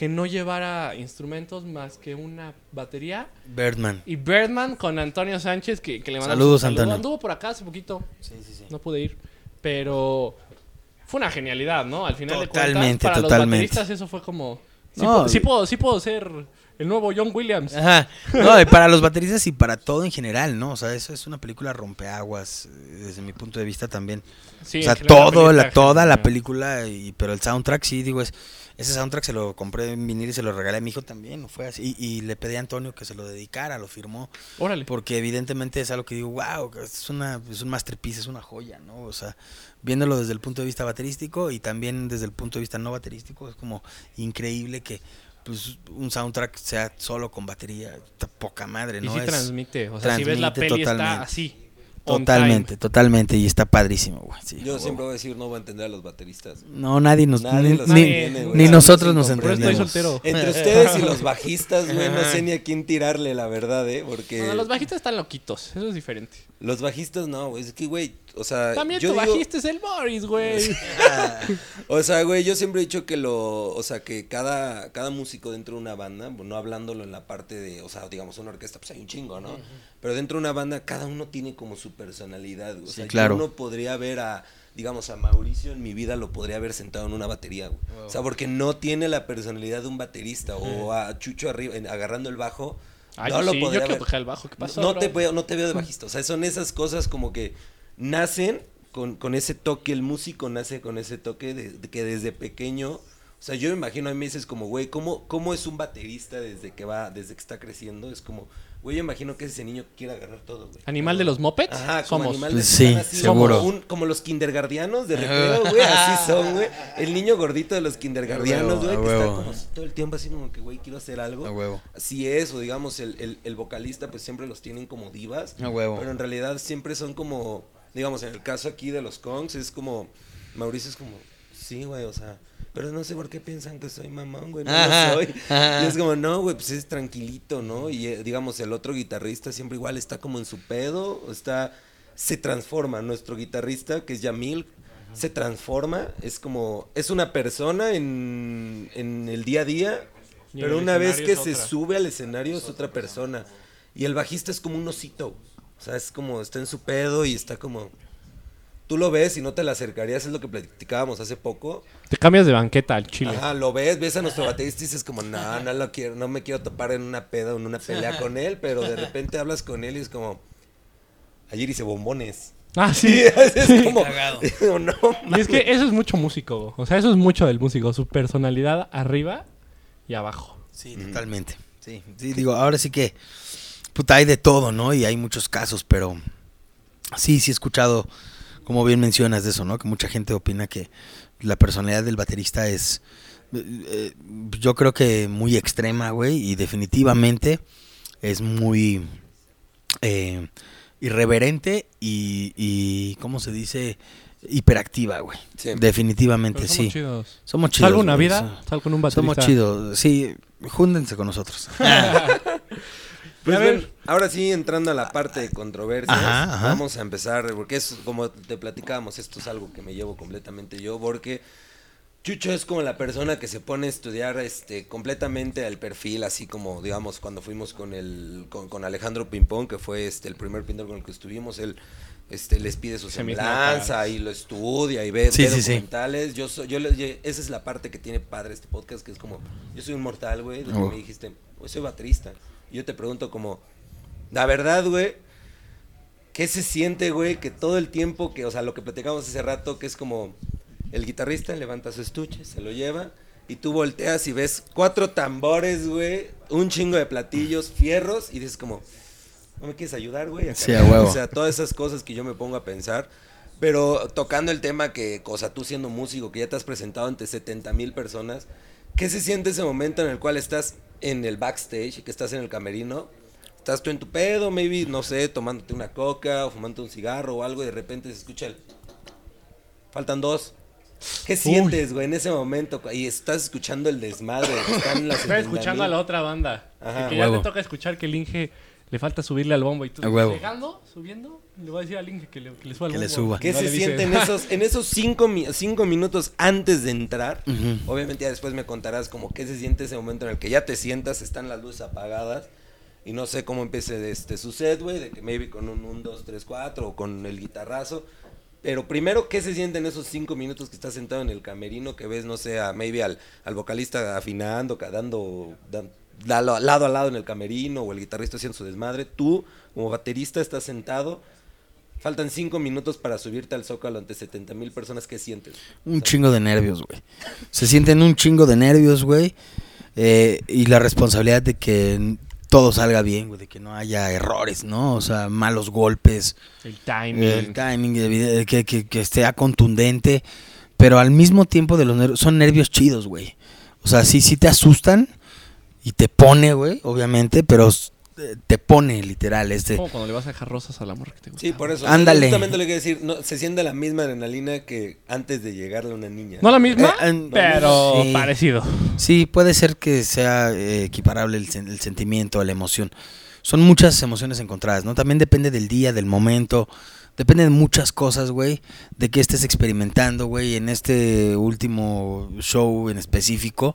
que no llevara instrumentos más que una batería. Birdman. Y Birdman con Antonio Sánchez, que, que le mandamos Saludos, saludo. Antonio. Anduvo por acá hace poquito, Sí, sí, sí. no pude ir. Pero fue una genialidad, ¿no? Al final de Totalmente, cuentas, para totalmente. los bateristas eso fue como... Sí, No, puedo, sí, puedo, sí puedo ser el nuevo John Williams. Ajá. No, y para los bateristas y para todo en general, ¿no? O sea, eso es una película rompeaguas, eh, desde mi punto de vista también. Sí, o sea, todo, la, toda la película, y, pero el soundtrack sí, digo, es ese soundtrack se lo compré en vinil y se lo regalé a mi hijo también, fue así. Y, y le pedí a Antonio que se lo dedicara, lo firmó, Órale. porque evidentemente es algo que digo, wow, es, una, es un masterpiece, es una joya, ¿no? O sea, viéndolo desde el punto de vista baterístico y también desde el punto de vista no baterístico, es como increíble que pues un soundtrack sea solo con batería, poca madre, Y ¿no? sí Es- transmite. O sea, si ves la transmite peli está así. Totalmente, totalmente. Y está padrísimo, güey. sí, Yo siempre voy a decir, no voy a entender a los bateristas. No, nadie nos. Nadie ni los entiende, güey. ni nosotros nos entendemos. soltero. Entre ustedes y los bajistas, güey, no sé ni a quién tirarle, la verdad, ¿eh? Porque Bueno, los bajistas están loquitos, eso es diferente. los bajistas no, güey. Es que, güey, o sea. También yo tu digo- bajista es el Boris, güey. O sea, güey, yo siempre he dicho que lo, o sea, que cada, cada músico dentro de una banda, no hablándolo en la parte de, o sea, digamos, una orquesta, pues hay un chingo, ¿no? Pero dentro de una banda, cada uno tiene como su personalidad, güey. O sea, claro. yo no podría ver a, digamos, a Mauricio en mi vida lo podría haber sentado en una batería, güey. O sea, porque no tiene la personalidad de un baterista, o a Chucho arriba, en- agarrando el bajo. Ay, no yo lo sí, podría quiero ver. tocar el bajo, ¿qué pasó, No te, veo, no te veo de bajista. O sea, son esas cosas como que nacen con, con ese toque, el músico nace con ese toque de, de que desde pequeño. O sea, yo me imagino a mí dices como, güey, ¿cómo, ¿cómo es un baterista desde que va, desde que está creciendo? Es como, güey, yo imagino que ese niño quiere agarrar todo, güey. ¿Animal de los mopeds? Ajá, como Somos. animal de- Sí, están así, seguro. Como, un- como los kindergardianos de recreo, güey, así son, güey. El niño gordito de los kindergardianos, güey, que está como todo el tiempo así como que, güey, quiero hacer algo. A huevo. Así es, o digamos, el, el, el vocalista, pues siempre los tienen como divas. A huevo. Pero en realidad siempre son como, digamos, en el caso aquí de los Kongs, es como, Mauricio es como, sí, güey, o sea, pero no sé por qué piensan que soy mamón, güey, no Ajá, lo soy. ajá. Y es como, no, güey, pues es tranquilito, ¿no? Y eh, digamos, el otro guitarrista siempre igual está como en su pedo, está, se transforma. Nuestro guitarrista, que es Yamil, se transforma, es como, es una persona en, en el día a día, pero una vez que se sube al escenario es otra persona. Y el bajista es como un osito. O sea, es como, está en su pedo y está como... Tú lo ves y no te le acercarías, es lo que platicábamos hace poco. Te cambias de banqueta al chile. Ajá, lo ves, ves a nuestro baterista y dices como, no, no lo quiero, no me quiero topar en una peda o en una pelea con él, pero de repente hablas con él y es como, ayer hice bombones. Ah, Sí, sí. es como, Cagado. digo, no, Y es que eso es mucho músico. O sea, eso es mucho del músico. Su personalidad arriba y abajo. Sí, totalmente. Sí, sí, digo, ahora sí que, puta, hay de todo, ¿no? Y hay muchos casos, pero sí, sí he escuchado, como bien mencionas de eso, ¿no? Que mucha gente opina que la personalidad del baterista es, eh, eh, yo creo que muy extrema, güey, y definitivamente es muy eh, irreverente y, y, ¿cómo se dice? Hiperactiva, güey. Sí. Definitivamente, somos sí. chidos. Somos chidos. Salvo una vida, sí. sal con un baterista. Somos chidos, sí, júndense con nosotros. Pues A ver. ahora sí, entrando a la parte de controversias, Ajá, ajá. vamos a empezar, porque es como te platicábamos, esto es algo que me llevo completamente yo, porque Chucho es como la persona que se pone a estudiar este completamente al perfil, así como, digamos, cuando fuimos con el con, con Alejandro Pimpón, que fue este el primer pintor con el que estuvimos, él este les pide su semblanza y lo estudia y ve, Sí, ve sí, sí. documentales. Yo soy, yo esa es la parte que tiene padre este podcast, que es como, yo soy un mortal, güey, Oh. me dijiste, "Güey, soy baterista. Yo te pregunto como, la verdad, güey, ¿qué se siente, güey? Que todo el tiempo que, o sea, lo que platicamos hace rato, que es como el guitarrista levanta su estuche, se lo lleva, y tú volteas y ves cuatro tambores, güey, un chingo de platillos, fierros, y dices como, ¿no me quieres ayudar, güey? Sí, a cargar?" huevo. O sea, todas esas cosas que yo me pongo a pensar. Pero tocando el tema que, o sea, tú siendo músico, que ya te has presentado ante 70 mil personas, ¿qué se siente ese momento en el cual estás en el backstage, que estás en el camerino? Estás tú en tu pedo, maybe, no sé, tomándote una coca o fumando un cigarro o algo y de repente se escucha el... Faltan dos. ¿Qué sientes, güey, en ese momento? Y estás escuchando el desmadre. Están las Estás 70,000. escuchando a la otra banda. Ajá. que ya Huevo. te toca escuchar que el Inge le falta subirle al bombo y tú A huevo. llegando, subiendo, le voy a decir al Inge que le, que le suba Que le suba. ¿Qué No se le dices. siente en esos, en esos cinco, mi- cinco minutos antes de entrar? Ujú. Obviamente ya después me contarás como qué se siente ese momento en el que ya te sientas, están las luces apagadas y no sé cómo empiece este, su set, güey, de que maybe con un 1, 2, 3, 4 o con el guitarrazo. Pero primero, ¿qué se siente en esos cinco minutos que estás sentado en el camerino que ves, no sé, a maybe al, al vocalista afinando, dando, dan- lado, lado a lado en el camerino o el guitarrista haciendo su desmadre? Tú, como baterista, estás sentado. Faltan cinco minutos para subirte al zócalo ante 70 mil personas. ¿Qué sientes? Un chingo de nervios, güey. Se sienten un chingo de nervios, güey. eh, y la responsabilidad de que todo salga bien, güey. De que no haya errores, ¿no? O sea, malos golpes. El timing. El timing, de que, que, que esté contundente. Pero al mismo tiempo de los nervios, son nervios chidos, güey. O sea, sí, sí te asustan y te pone, güey, obviamente, pero eh, te pone literal. Es de, Como cuando le vas a dejar rosas al amor que te gusta. Sí, por eso. Ándale. Justamente lo que decir, no, se siente la misma adrenalina que antes de llegarle a una niña. No la misma, Eh, pero sí. parecido. Sí, puede ser que sea eh, equiparable el, sen- el sentimiento, la emoción. Son muchas emociones encontradas, ¿no? También depende del día, del momento. Depende de muchas cosas, güey. De qué estés experimentando, güey. En este último show en específico.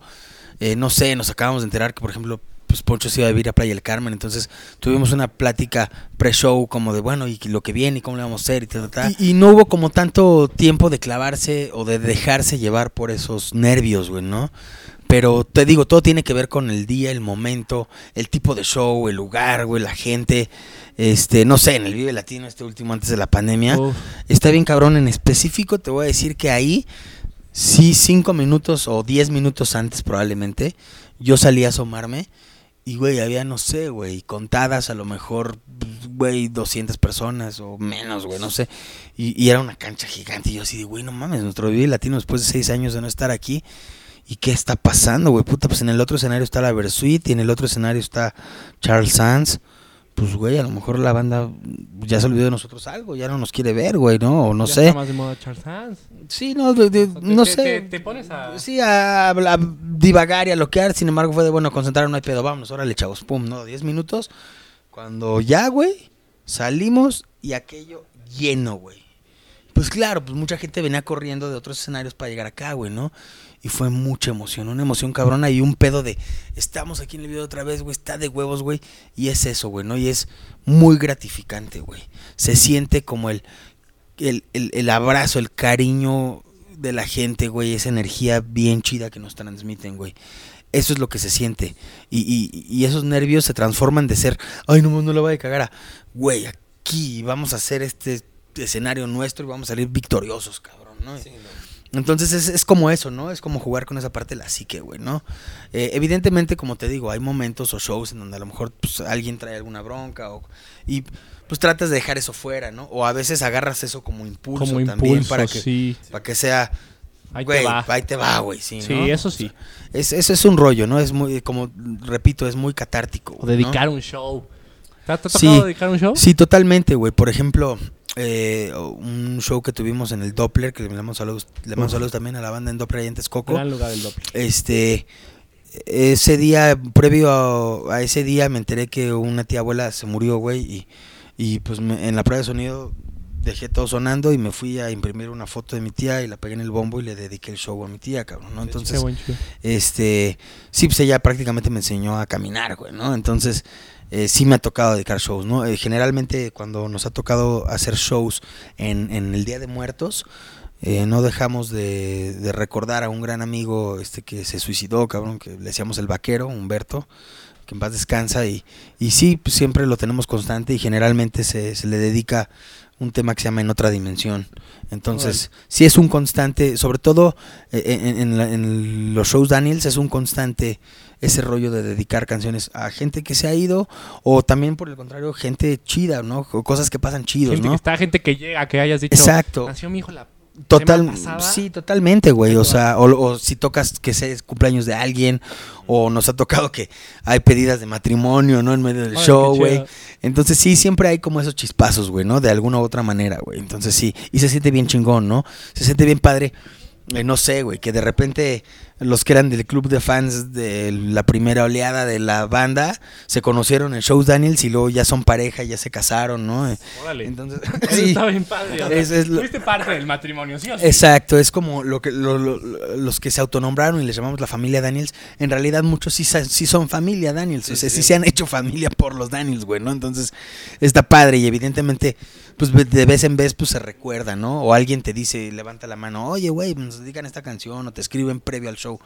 eh, no sé, nos acabamos de enterar que, por ejemplo, pues Poncho se iba a vivir a Playa del Carmen. Entonces tuvimos una plática pre-show como de, bueno, y lo que viene y cómo le vamos a hacer y tal, tal, tal. Y, y no hubo como tanto tiempo de clavarse o de dejarse llevar por esos nervios, güey, ¿no? Pero te digo, todo tiene que ver con el día, el momento, el tipo de show, el lugar, güey, la gente. Este, no sé, en el Vive Latino, este último antes de la pandemia, Uf. está bien cabrón. En específico, te voy a decir que ahí, sí, cinco minutos o diez minutos antes probablemente, yo salí a asomarme y, güey, había, no sé, güey, contadas a lo mejor, güey, 200 personas o menos, güey, no sé. Y, y era una cancha gigante. Y yo así de, güey, no mames, nuestro Vive Latino después de seis años de no estar aquí. ¿Y qué está pasando, güey? Puta, pues en el otro escenario está la Versuit y en el otro escenario está Charles Sands. Pues, güey, a lo mejor la banda ya se olvidó de nosotros algo, ya no nos quiere ver, güey, ¿no? O no Ya sé. está más de moda Charles Sands. Sí, no, de- de- O sea, te- no te- sé. te- te pones a- Sí, a, a divagar y a loquear. Sin embargo, fue de, bueno, concentrar, no hay pedo. Vámonos, órale, chavos. Pum, ¿no? Diez minutos. Cuando ya, güey, salimos y aquello lleno, güey. Pues claro, pues mucha gente venía corriendo de otros escenarios para llegar acá, güey, ¿no? Y fue mucha emoción, una emoción cabrona y un pedo de, estamos aquí en el video otra vez, güey, está de huevos, güey. Y es eso, güey, ¿no? Y es muy gratificante, güey. Se siente como el, el, el, abrazo, el cariño de la gente, güey, esa energía bien chida que nos transmiten, güey. Eso es lo que se siente. Y, y, y esos nervios se transforman de ser, ay, no, no la voy a cagar a, güey, aquí vamos a hacer este escenario nuestro y vamos a salir victoriosos, cabrón, ¿no? Sí, no. Entonces es, es como eso, ¿no? Es como jugar con esa parte de la psique, güey, ¿no? Eh, evidentemente, como te digo, hay momentos o shows en donde a lo mejor pues, alguien trae alguna bronca o, y pues tratas de dejar eso fuera, ¿no? O a veces agarras eso como impulso Como también impulso, para que, sí. para que sea, Ahí güey, te va. ahí te va, güey, sí, Sí, ¿no? eso sí. Es, eso es un rollo, ¿no? Es muy, como repito, es muy catártico. O dedicar un show. ¿Te ha, te ha Sí. tocado dedicar un show? Sí, totalmente, güey. Por ejemplo, eh, un show que tuvimos en el Doppler, que le mandamos saludos, le mandamos saludos también a la banda en Doppler ahí en Texcoco. Gran lugar del doble. Este, ese día, previo a, a ese día, me enteré que una tía abuela se murió, güey, y, y pues me- en la prueba de sonido dejé todo sonando y me fui a imprimir una foto de mi tía y la pegué en el bombo y le dediqué el show a mi tía, cabrón, ¿no? Entonces, este, sí, pues ella prácticamente me enseñó a caminar, güey, ¿no? Entonces, eh, sí me ha tocado dedicar shows, ¿no? Eh, generalmente cuando nos ha tocado hacer shows en, en el Día de Muertos, eh, no dejamos de, de recordar a un gran amigo este que se suicidó, cabrón, que le decíamos el vaquero, Humberto, que en paz descansa, y, y sí, pues, siempre lo tenemos constante y generalmente se, se le dedica un tema que se llama En otra dimensión. Entonces, sí es un constante, sobre todo eh, en, en la- en los shows Daniels, es un constante ese rollo de dedicar canciones a gente que se ha ido o también por el contrario gente chida, ¿no? O cosas que pasan chidos, Gente ¿no? que está, gente que llega, que hayas dicho. Exacto. Nació mi hijo la Total, semana pasada". sí, totalmente, güey. O sea, o, o si tocas que sea cumpleaños de alguien, o nos ha tocado que hay pedidas de matrimonio, ¿no? En medio del Ay, show, güey. Entonces sí, siempre hay como esos chispazos, güey, ¿no? De alguna u otra manera, güey. Entonces sí, y se siente bien chingón, ¿no? Se siente bien padre. Eh, no sé, güey, que de repente los que eran del club de fans de la primera oleada de la banda se conocieron en shows Daniels y luego ya son pareja, ya se casaron, ¿no? Eh, Órale. Entonces, Eso sí. Está bien padre. o sea, Es- es lo- Fuiste parte del matrimonio, ¿sí o sí? Exacto, es como lo que lo- lo- los que se autonombraron y les llamamos la familia Daniels. En realidad muchos sí, son familia Daniels, o sea, sí, sí. se han hecho familia por los Daniels, güey, ¿no? Entonces está padre y evidentemente, pues ve- de vez en vez pues se recuerda, ¿no? O alguien te dice, levanta la mano, oye, güey, nos dedican esta canción o te escriben previo al show.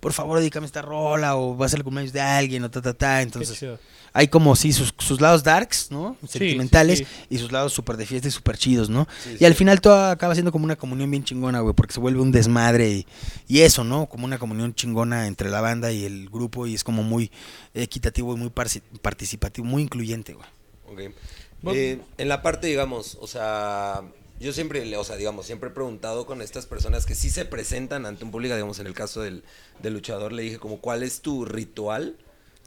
Por favor, dedícame esta rola o va a ser el cumpleaños de alguien o ta, ta, ta. Entonces, hay como, sí, sus, sus lados darks, ¿no? Sentimentales sí. y sus lados súper de fiesta y súper chidos, ¿no? Sí, y al final todo acaba siendo como una comunión bien chingona, güey, porque se vuelve un desmadre y, y eso, ¿no? Como una comunión chingona entre la banda y el grupo y es como muy equitativo y muy participativo, muy incluyente, güey. Ok. Eh, en la parte, digamos, o sea, yo siempre, o sea, digamos, siempre he preguntado con estas personas que sí se presentan ante un público, digamos, en el caso del, del luchador, le dije como, ¿cuál es tu ritual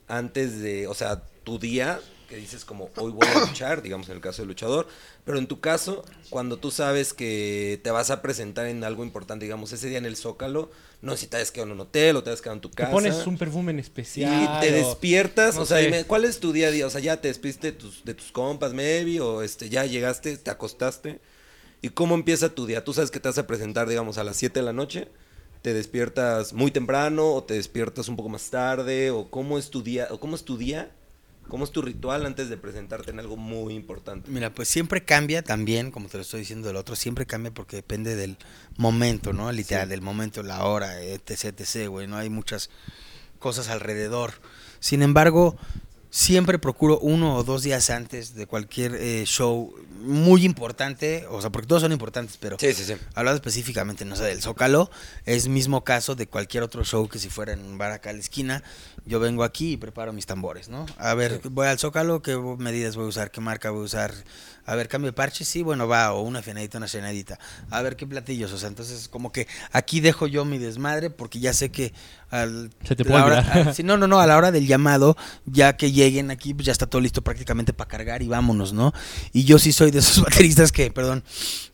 antes de, o sea, tu día, que dices como hoy voy a luchar, digamos en el caso del luchador, pero en tu caso, cuando tú sabes que te vas a presentar en algo importante, digamos ese día en el Zócalo, no sé si te has quedado en un hotel o te has quedado en tu Te casa. pones un perfume en y especial. te o- despiertas, no o sea, sé. dime, ¿cuál es tu día a día? O sea, ya te despiste de tus, de tus compas, maybe, o este, ya llegaste, te acostaste. ¿Y cómo empieza tu día? Tú sabes que te vas a presentar, digamos, a las 7 de la noche. ¿Te despiertas muy temprano o te despiertas un poco más tarde? ¿O cómo es tu día? ¿O cómo es tu día? ¿Cómo es tu ritual antes de presentarte en algo muy importante? Mira, pues siempre cambia también, como te lo estoy diciendo del otro, siempre cambia porque depende del momento, ¿no? Literal, del momento, la hora, etc, etc, güey, no hay muchas cosas alrededor. Sin embargo, siempre procuro uno o dos días antes de cualquier eh, show muy importante, o sea, porque todos son importantes, pero Sí, sí, sí. hablando específicamente, no sé, del Zócalo, es mismo caso de cualquier otro show que si fuera en un bar acá a la esquina, yo vengo aquí y preparo mis tambores, ¿no? A ver, voy al Zócalo, ¿qué medidas voy a usar? ¿Qué marca voy a usar? A ver, cambio de parche, sí, bueno, va, o una afinadita, una llenadita. A ver, ¿qué platillos? O sea, entonces como que aquí dejo yo mi desmadre porque ya sé que al... Se te puede hora- sí, no, no, no, a la hora del llamado, ya que lleguen aquí, pues ya está todo listo prácticamente para cargar y vámonos, ¿no? Y yo sí soy de esos bateristas que, perdón,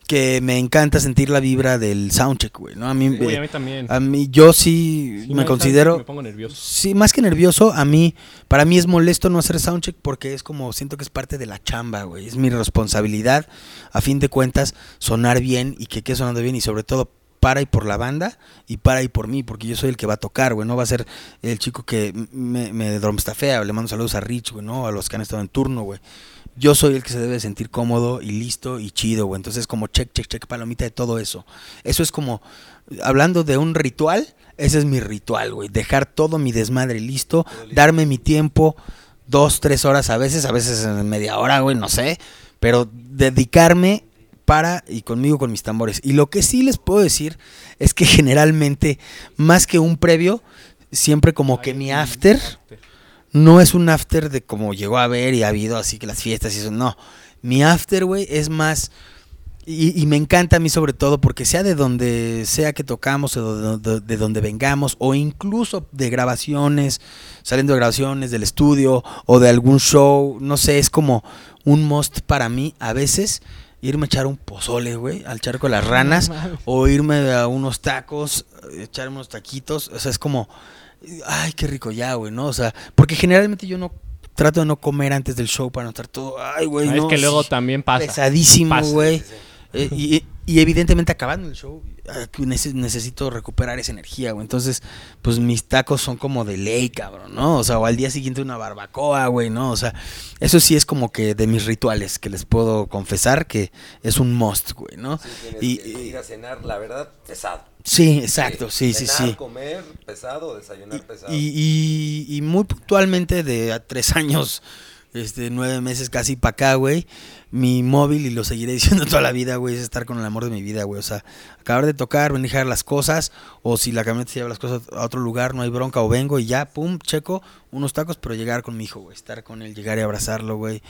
que me encanta sentir la vibra del soundcheck, güey, ¿no? A mí, eh, a mí también. a mí, yo sí, Sí, me considero... Me pongo nervioso. Sí, más que nervioso, a mí, para mí es molesto no hacer soundcheck porque es como, siento que es parte de la chamba, güey. Es mi responsabilidad, a fin de cuentas, sonar bien y que quede sonando bien y sobre todo para y por la banda y para y por mí, porque yo soy el que va a tocar, güey. No va a ser el chico que me, me drumstafea, le mando saludos a Rich, güey, ¿no? A los que han estado en turno, güey. Yo soy el que se debe sentir cómodo y listo y chido, güey. Entonces, como check, check, check, palomita de todo eso. Eso es como, hablando de un ritual, ese es mi ritual, güey. Dejar todo mi desmadre listo, darme mi tiempo, dos, tres horas a veces, a veces en media hora, güey, no sé. Pero dedicarme para y conmigo con mis tambores. Y lo que sí les puedo decir es que generalmente, más que un previo, siempre como que mi after. No es un after de como llegó a ver y ha habido así que las fiestas y eso, no. Mi after, güey, es más... Y, y me encanta a mí sobre todo porque sea de donde sea que tocamos o de, de- de donde vengamos o incluso de grabaciones, saliendo de grabaciones del estudio o de algún show, no sé, es como un must para mí a veces irme a echar un pozole, güey, al charco de las ranas No o irme a unos tacos, echarme unos taquitos, o sea, es como, ay, qué rico ya, güey, ¿no? O sea, porque generalmente yo no trato de no comer antes del show para no estar todo, ay, güey, Ah, no. es que luego también pasa. Pesadísimo, güey. Eh, y, y evidentemente acabando el show, ah, necesito recuperar esa energía, güey. Entonces, pues mis tacos son como de ley, cabrón, ¿no? O sea, o al día siguiente una barbacoa, güey, ¿no? O sea, eso sí es como que de mis rituales que les puedo confesar que es un must, güey, ¿no? Sí, Y, que ir a cenar, la verdad, pesado. sí, exacto, sí, sí, Cenar, sí. comer pesado, desayunar pesado. Y, y- y muy puntualmente de a tres años, este, nueve meses casi para acá, güey. Mi móvil, y lo seguiré diciendo toda la vida, güey, es estar con el amor de mi vida, güey. O sea, acabar de tocar, venir a dejar las cosas, o si la camioneta se lleva las cosas a otro lugar, no hay bronca, o vengo y ya, pum, checo unos tacos, pero llegar con mi hijo, güey. Estar con él, llegar y abrazarlo, güey.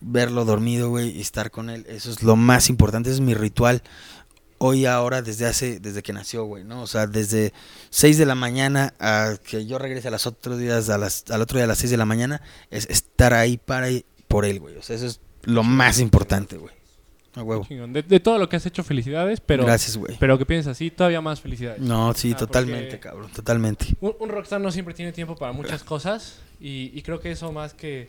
Verlo dormido, güey, y estar con él. Eso es lo más importante, es mi ritual hoy ahora desde hace desde que nació, güey, ¿no? O sea, desde 6 de la mañana a que yo regrese a las otros días a las al otro día a las 6 de la mañana es estar ahí para y por él, güey. O sea, eso es lo más importante, güey. A huevo. De, de todo lo que has hecho, felicidades, pero, Gracias, güey. pero que piensas así, todavía más felicidades. No, sí, Ah, totalmente, cabrón, totalmente. Un, un rockstar no siempre tiene tiempo para muchas cosas y, y creo que eso más que,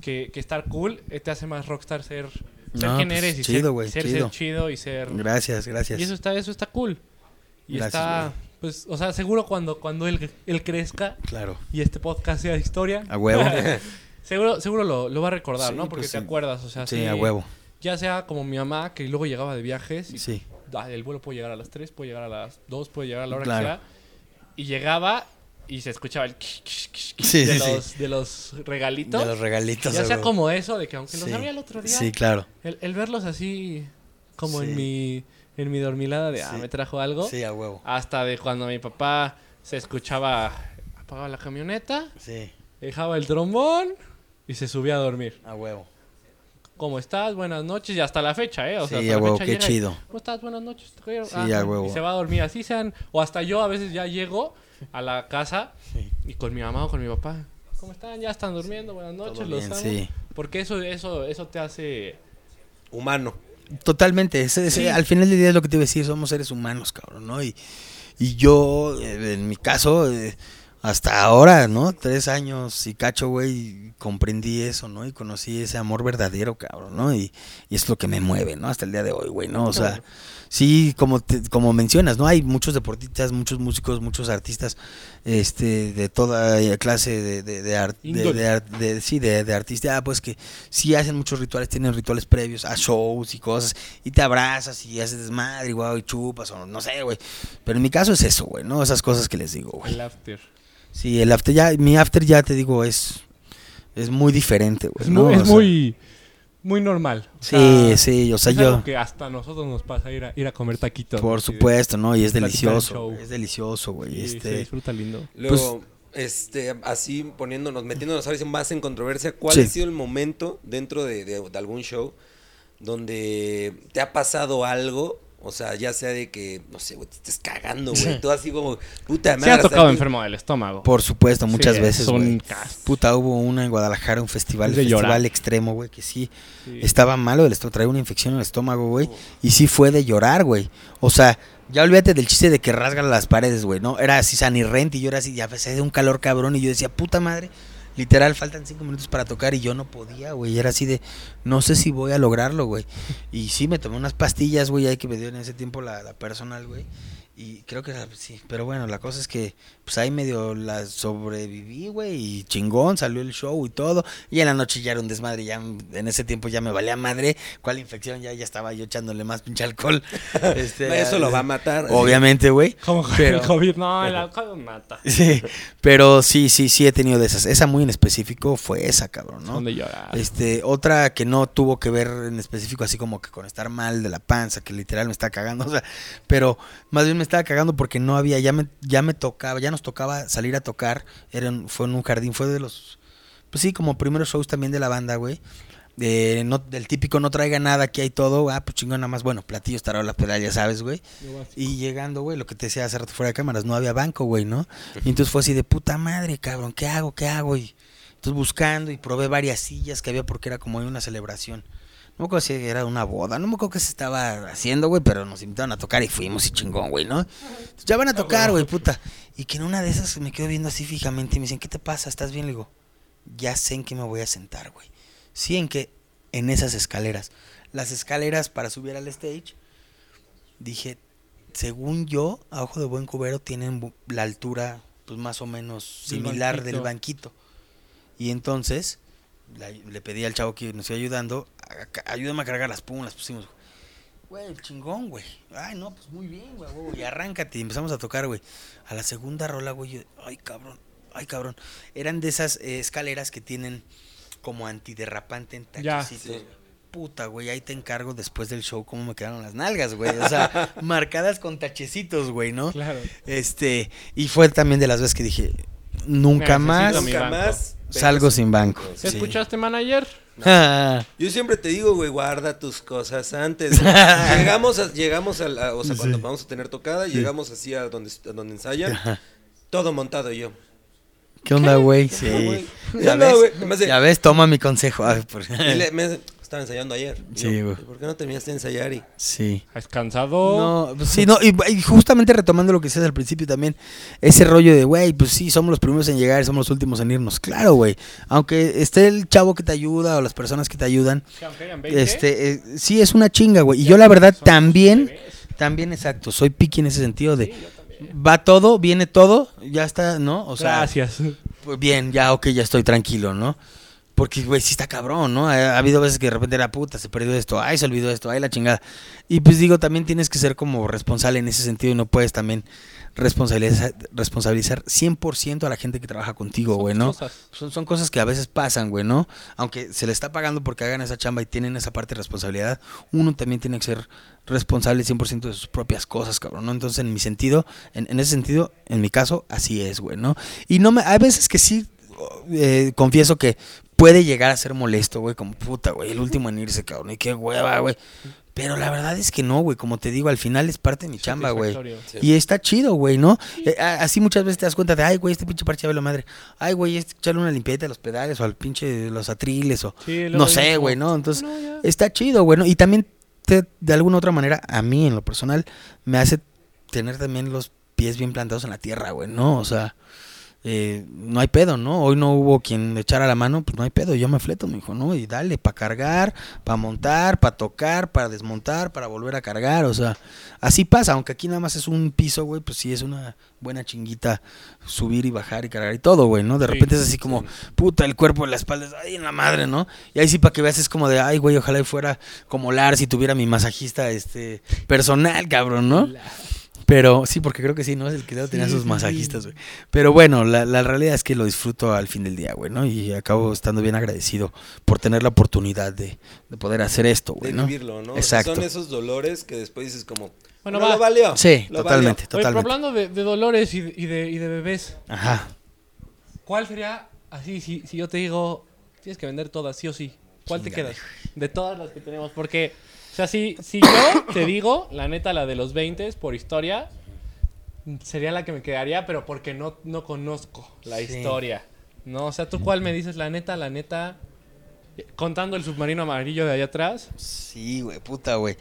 que, que estar cool eh, te hace más rockstar ser, ser No, quien pues, eres y chido, ser, güey, ser, chido. ser chido y ser... Gracias, gracias. Y eso está, eso está cool. Y Gracias, está, güey. pues, o sea, seguro cuando, cuando él, él crezca Claro. y este podcast sea historia, A huevo. seguro, seguro lo, lo va a recordar, Sí, ¿no? Porque pues, te sí. acuerdas, o sea, Sí, a huevo. Ya sea como mi mamá, que luego llegaba de viajes y Sí. ah, el vuelo puede llegar a las 3, puede llegar a las 2, puede llegar a la hora Claro. que sea. Y llegaba y se escuchaba el kish, kish, kish, kish Sí, de, sí, sí. los, de los regalitos. De los regalitos. ya sea como eso, de que aunque los Sí. abría el otro día, Sí, claro. el, el verlos así como en mi en mi dormilada de, ah, Sí. me trajo algo. Sí, a huevo. Hasta de cuando mi papá se escuchaba, apagaba la camioneta, Sí, dejaba el trombón y se subía a dormir. a huevo. ¿Cómo estás? Buenas noches. Y hasta la fecha, ¿eh? O sea, Sí, a huevo, qué llega chido. ¿Cómo estás? Buenas noches. te quiero". Sí, Ah, a huevo. Y se va a dormir. Así sean. O hasta yo a veces ya llego a la casa Sí. y con mi mamá o con mi papá. ¿Cómo están? Ya están durmiendo, buenas noches, Todo los bien, amo. sí. Porque eso, eso, eso te hace... Humano. Totalmente. ese- ese- Sí. Al final del día es lo que te iba a decir, somos seres humanos, cabrón, ¿no? Y, y yo, eh, en mi caso, eh, hasta ahora, ¿no? Tres años y cacho, güey, comprendí eso, ¿no? Y conocí ese amor verdadero, cabrón, ¿no? Y, y es lo que me mueve, ¿no? Hasta el día de hoy, güey, ¿no? O sea, Claro. sí, como, te- como mencionas, ¿no? Hay muchos deportistas, muchos músicos, muchos artistas, este, de toda clase de, de, de, de- de sí, de, de artista, ah, pues que sí hacen muchos rituales, tienen rituales previos a shows y cosas, y te abrazas y haces desmadre, güey, y chupas, o no sé, güey. Pero en mi caso es eso, güey, ¿no? Esas cosas que les digo, güey. El after. Sí, el after ya, mi after ya te digo, es, es muy diferente, güey. Es, ¿no? muy, O es sea, muy, muy normal. O Sí, sea, sí, o sea, es yo... algo que hasta a nosotros nos pasa ir a, ir a comer taquitos. Por de- supuesto, ¿no? Y es delicioso, es delicioso, güey. Sí, este, se disfruta lindo. Luego, este, así poniéndonos, metiéndonos a veces más en controversia, ¿cuál Sí. ha sido el momento dentro de, de- de algún show donde te ha pasado algo? O sea, ya sea de que, no sé, güey, te estés cagando, güey. Tú así como, puta madre. Se ha tocado aquí- enfermo del estómago. Por supuesto, muchas Sí, veces, son Puta, hubo una en Guadalajara, un festival, Es de festival llorar. extremo, güey, que sí, Sí. estaba malo del estómago, traía una infección en el estómago, güey, y sí fue de llorar, güey. O sea, ya olvídate del chiste de que rasgan las paredes, güey, ¿no? Era así San y y yo era así, ya empecé de un calor cabrón, y yo decía, puta madre, literal, faltan cinco minutos para tocar, y yo no podía, güey, era así de, no sé si voy a lograrlo, güey. Y sí, me tomé unas pastillas, güey, ahí que me dio en ese tiempo la, la personal, güey. Y creo que era- sí, pero bueno, la cosa es que pues ahí medio la sobreviví, güey, y chingón, salió el show y todo. Y en la noche ya era un desmadre, ya en ese tiempo ya me valía madre. ¿Cuál infección? Ya, ya estaba yo echándole más pinche alcohol. Este, Eso lo va a matar. Obviamente, güey. Como Pero- el COVID. No, el alcohol mata. Sí, pero sí, sí, sí he tenido de esas. Esa muy en específico fue esa, cabrón, ¿no? Son de llorar. Este, otra que no tuvo que ver en específico, así como que con estar mal de la panza, que literal me está cagando, o sea, pero más bien me estaba cagando porque no había, ya me, ya me tocaba, ya nos tocaba salir a tocar, era fue en un jardín, fue de los, pues sí, como primeros shows también de la banda, güey. De, no, del típico no traiga nada, aquí hay todo, ah, pues chingón, nada más, bueno, platillos, tarolas, pedal, ya sabes, güey. Y llegando, güey, lo que te decía hace rato fuera de cámaras, no había banco, güey, ¿no? Y entonces fue así de puta madre, cabrón, ¿qué hago? ¿Qué hago? Y entonces buscando y probé varias sillas que había porque era como una celebración. No me acuerdo si era una boda, no me acuerdo qué se estaba haciendo, güey, pero nos invitaron a tocar y fuimos y chingón, güey, ¿no? Entonces, ya van a tocar, güey, puta. Y que en una de esas me quedo viendo así fijamente y me dicen, ¿qué te pasa? ¿Estás bien? Le digo, ya sé en qué me voy a sentar, güey. Sí, en que en esas escaleras. Las escaleras para subir al stage, dije, según yo, a ojo de buen cubero tienen la altura, pues más o menos similar del banquito. Y entonces la- le pedí al chavo que nos iba ayudando, "A- a- ayúdame a cargar las pumas, las pusimos. Güey, chingón, güey. Ay, no, pues muy bien, güey, güey. Y arráncate. Y empezamos a tocar, güey. A la segunda rola, güey, yo, ay, cabrón, ay, cabrón. Eran de esas eh, escaleras que tienen como antiderrapante en Ya. tachecitos. Puta, güey, ahí te encargo después del show cómo me quedaron las nalgas, güey. O sea, marcadas con tachecitos, güey, ¿no? Claro. Este, y fue también de las veces que dije, nunca más Nunca más. salgo sin banco. ¿Se Sí. escuchaste, manager? Yo siempre te digo, güey, guarda tus cosas antes. llegamos a, llegamos a, la- o sea, cuando vamos a tener tocada, llegamos así a donde, a donde ensayan, Ajá. todo montado yo. ¿Qué onda, güey? ¿Qué Sí. ¿Ya ves? Ya toma mi consejo. Ay, por- Y le- me- estaba ensayando ayer. Sí, yo, güey. ¿Por qué no terminaste de ensayar? Y, Sí. ¿Has cansado? No, pues sí, no, y, y justamente retomando lo que decías al principio también, ese rollo de, güey, pues sí, somos los primeros en llegar, somos los últimos en irnos. Claro, güey. Aunque esté el chavo que te ayuda o las personas que te ayudan, Que aunque hayan 20, este, eh, sí es una chinga, güey. Y yo la verdad también, también exacto, soy piqui en ese sentido de, va todo, viene todo, ya está, ¿no? O sea, Gracias. pues bien, ya, ok, ya estoy tranquilo, ¿no? Porque, güey, sí está cabrón, ¿no? Ha, ha habido veces que de repente era puta, se perdió esto, ay, se olvidó esto, ay, la chingada. Y pues digo, también tienes que ser como responsable en ese sentido y no puedes también responsabilizar, responsabilizar 100% a la gente que trabaja contigo, güey, ¿no? cosas. Son, son cosas que a veces pasan, güey, ¿no? Aunque se le está pagando porque hagan esa chamba y tienen esa parte de responsabilidad, uno también tiene que ser responsable 100% de sus propias cosas, cabrón, ¿no? Entonces, en mi sentido, en, en ese sentido, en mi caso, así es, güey, ¿no? Y no me, hay veces que sí, eh, confieso que puede llegar a ser molesto, güey, como puta, güey, el último en irse, cabrón, y qué hueva, güey. Pero la verdad es que no, güey. Como te digo, al final es parte de mi chamba, güey. Sí. Y está chido, güey, ¿no? Eh, así muchas veces te das cuenta de, ay, güey, este pinche parche ya ve la madre. Ay, güey, este echarle una limpieza a los pedales o al pinche los atriles o Sí, no sé, güey, ¿no? Entonces, está chido, güey, ¿no? Y también, te- de alguna otra manera, a mí en lo personal, me hace tener también los pies bien plantados en la tierra, güey, ¿no? O sea, eh, no hay pedo, ¿no? Hoy no hubo quien le echara la mano, pues no hay pedo, yo me fleto, me dijo, ¿no? Y dale, para cargar, para montar, para tocar, para desmontar, para volver a cargar, o sea, así pasa, aunque aquí nada más es un piso, güey, pues sí es una buena chinguita subir y bajar y cargar y todo, güey, ¿no? De Sí, repente es así como, puta, el cuerpo de la espalda, es, ay, en la madre, ¿no? Y ahí sí para que veas es como de, ay, güey, ojalá y fuera como Lars si tuviera mi masajista, este, personal, cabrón, ¿no? Pero sí, porque creo que sí, ¿no? Es el que luego tenía Sí, sus masajistas, güey. Pero bueno, la, la realidad es que lo disfruto al fin del día, güey, ¿no? Y acabo estando bien agradecido por tener la oportunidad de, de poder hacer esto, De güey, ¿no? vivirlo, ¿no? O sea, Exacto. son esos dolores que después dices como, Bueno, va. lo valió. Sí, lo totalmente, Oye, pero totalmente. hablando de, de dolores y de, y de, y de bebés, Ajá. ¿cuál sería, así, si, si yo te digo, tienes que vender todas, sí o sí? ¿Cuál te quedas? De todas las que tenemos, porque, sea, si, si yo te digo, la neta, la de los 20 por historia, sería la que me quedaría, pero porque no, no conozco la Sí. historia. ¿No? O sea, ¿tú cuál me dices? La neta, la neta, contando el submarino amarillo de allá atrás. Sí, güey, puta, güey.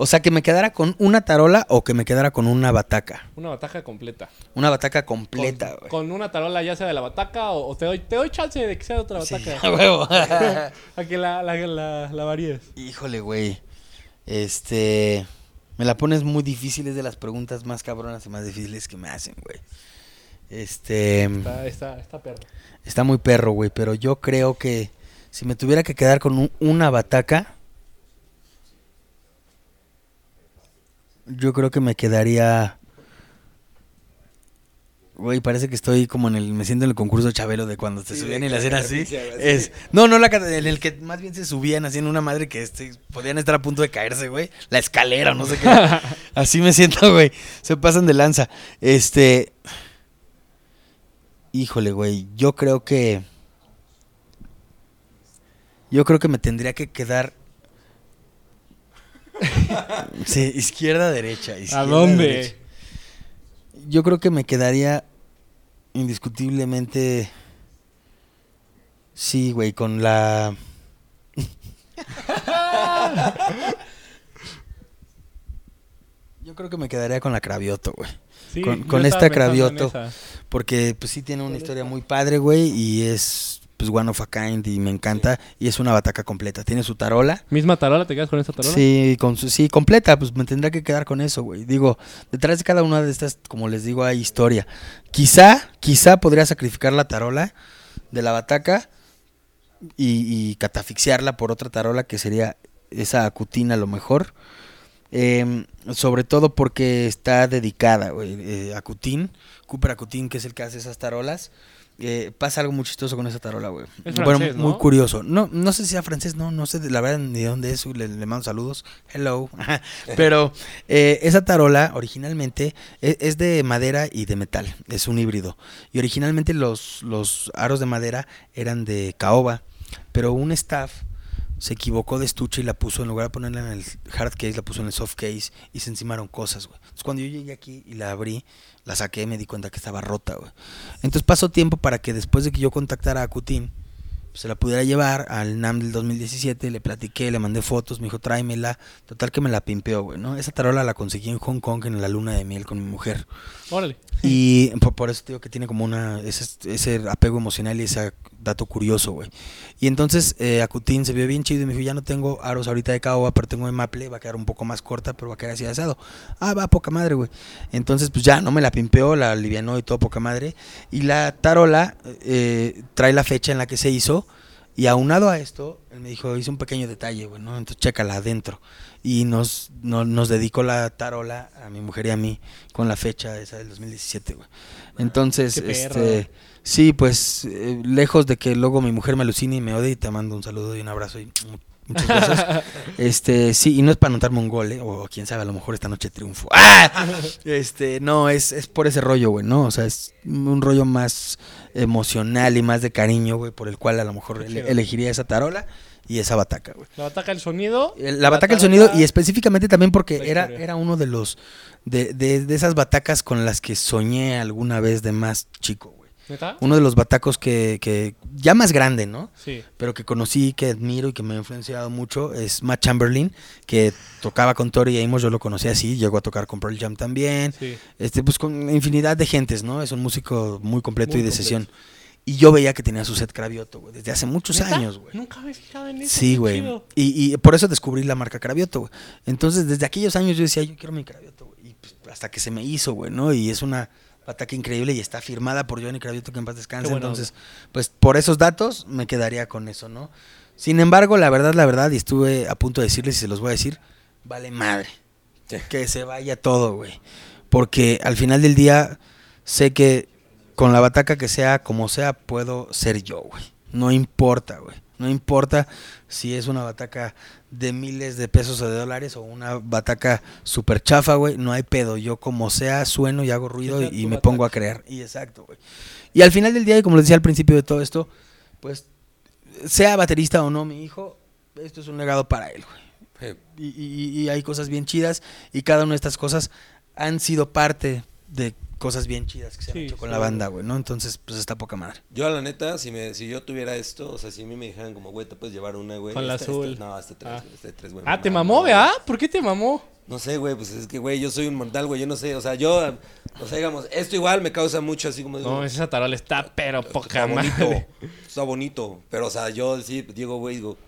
O sea, que me quedara con una tarola o que me quedara con una bataca. Una bataca completa. Una bataca completa, güey. con una tarola ya sea de la bataca o, o te, doy, te doy chance de que sea de otra Sí, bataca. a huevo. A que la, la, la, la varíes. Híjole, güey. Este. Me la pones muy difícil, es de las preguntas más cabronas y más difíciles que me hacen, güey. Este. Está, está, está perro. Está muy perro, güey, pero yo creo que si me tuviera que quedar con un- una bataca, yo creo que me quedaría... Güey, parece que estoy como en el... Me siento en el concurso Chabelo de cuando te Sí, subían y la hacían así. sí. Es, no, no la en el que más bien se subían haciendo una madre que este, podían estar a punto de caerse, güey. La escalera no sé qué. Así me siento, güey. Se pasan de lanza. Este... Híjole, güey. Yo creo que... Yo creo que me tendría que quedar... sí, izquierda, derecha. ¿A dónde? derecha. Yo creo que me quedaría indiscutiblemente... Sí, güey, con la... Yo creo que me quedaría con la Cravioto, güey. Sí, Con- esta Cravioto. Porque pues sí tiene una historia muy padre, güey, y es pues one of a kind y me encanta y es una bataca completa. Tiene su tarola. ¿Misma tarola? ¿Te quedas con esa tarola? Sí, con su sí completa, pues me tendrá que quedar con eso, güey. Digo, detrás de cada una de estas, como les digo, hay historia. Quizá, quizá podría sacrificar la tarola de la bataca y, y catafixiarla por otra tarola que sería esa acutina a lo mejor. Em, sobre todo porque está dedicada, güey. Eh, Acutín, Cooper Acutín, que es el que hace esas tarolas. Eh, pasa algo muy chistoso con esa tarola, güey. Es Bueno, francés, muy ¿no? curioso. No, no sé si sea francés, no, no sé de- la verdad ni de dónde es. Le, le mando saludos. Hello. Pero eh, esa tarola originalmente e- es, de madera y de metal. Es un híbrido. Y originalmente los, los aros de madera eran de caoba. Pero un staff se equivocó de estuche y la puso, en lugar de ponerla en el hard case, la puso en el soft case y se encimaron cosas, güey. Entonces cuando yo llegué aquí y la abrí, la saqué y me di cuenta que estaba rota, güey. Entonces pasó tiempo para que después de que yo contactara a Cutín, se la pudiera llevar al NAM del 2017, le platiqué, le mandé fotos, me dijo tráemela, total que me la pimpeó, güey, ¿no? Esa tarola la conseguí en Hong Kong en la luna de miel con mi mujer. Órale. Y por, eso digo que tiene como una ese, ese apego emocional y ese dato curioso, güey. Y entonces eh, Acutín se vio bien chido y me dijo, ya no tengo aros ahorita de caoba, pero tengo de maple, va a quedar un poco más corta, pero va a quedar así asado. Ah, va, poca madre, güey. Entonces, pues ya, no me la pimpeó, la alivianó y todo, poca madre. Y la tarola eh, trae la fecha en la que se hizo. Y aunado a esto, él me dijo, hice un pequeño detalle, güey, ¿no? Entonces chécala adentro. Y nos, no- nos dedicó la tarola a mi mujer y a mí con la fecha esa del 2017, güey. Entonces, Qué perro. este, sí, pues, eh, lejos de que luego mi mujer me alucine y me odie, te mando un saludo y un abrazo y mu- muchas gracias. este, sí, y no es para anotarme un gol, ¿eh? o quién sabe, a lo mejor esta noche triunfo. ¡Ah! Este, no, es, es por ese rollo, güey, ¿no? O sea, es un rollo más emocional y más de cariño, güey, por el cual a lo mejor ele- elegiría esa tarola. Y esa bataca, güey. La bataca, el sonido. El- La bataca, el sonido y específicamente también porque era, era uno de los de, de, de esas batacas con las que soñé alguna vez de más chico, güey. ¿Neta? Uno de los batacos que, que ya más grande, ¿no? Sí. Pero que conocí, que admiro y que me ha influenciado mucho es Matt Chamberlain, que tocaba con Tori Amos, yo lo conocí así, llegó a tocar con Pearl Jam también. Sí. Este, pues con infinidad de gentes, ¿no? Es un músico muy completo Muy y de completo. sesión. Y yo veía que tenía su set Cravioto, güey, desde hace muchos ¿Neta? años, güey. Nunca me he fijado en eso. Sí, güey. Y, y por eso descubrí la marca Cravioto, güey. Entonces, desde aquellos años yo decía, yo quiero mi Cravioto, güey. Y pues, hasta que se me hizo, güey, ¿no? Y es una bataca increíble y está firmada por Johnny Cravioto, que en paz descanse. Entonces, pues por esos datos me quedaría con eso, ¿no? Sin embargo, la verdad, la verdad, y estuve a punto de decirles y se los voy a decir, vale madre. Sí. Que se vaya todo, güey. Porque al final del día sé que con la bataca que sea, como sea, puedo ser yo, güey. No importa, güey. No importa si es una bataca de miles de pesos o de dólares o una bataca super chafa, güey. No hay pedo. Yo como sea, sueno y hago ruido y, me bataca. pongo a crear. Y exacto, güey. Y al final del día, y como les decía al principio de todo esto, pues sea baterista o no mi hijo, esto es un legado para él, güey. Y, y- y hay cosas bien chidas y cada una de estas cosas han sido parte de cosas bien chidas que se Sí, han hecho con sí. la banda, güey, ¿no? Entonces, pues está poca madre. Yo, a la neta, si, me, si yo tuviera esto, o sea, si a mí me dijeran como, güey, te puedes llevar una, güey. Con la azul. no, este tres, Ah. este tres, güey. Ah, te mamó, ¿verdad? ¿Por qué te mamó? No sé, güey, pues es que, güey, yo soy un mortal, güey, yo no sé, o sea, yo, o sea, digamos, esto igual me causa mucho así como... No, esa tarola está pero poca está bonito, madre. está bonito, pero, o sea, yo sí, digo, güey, digo,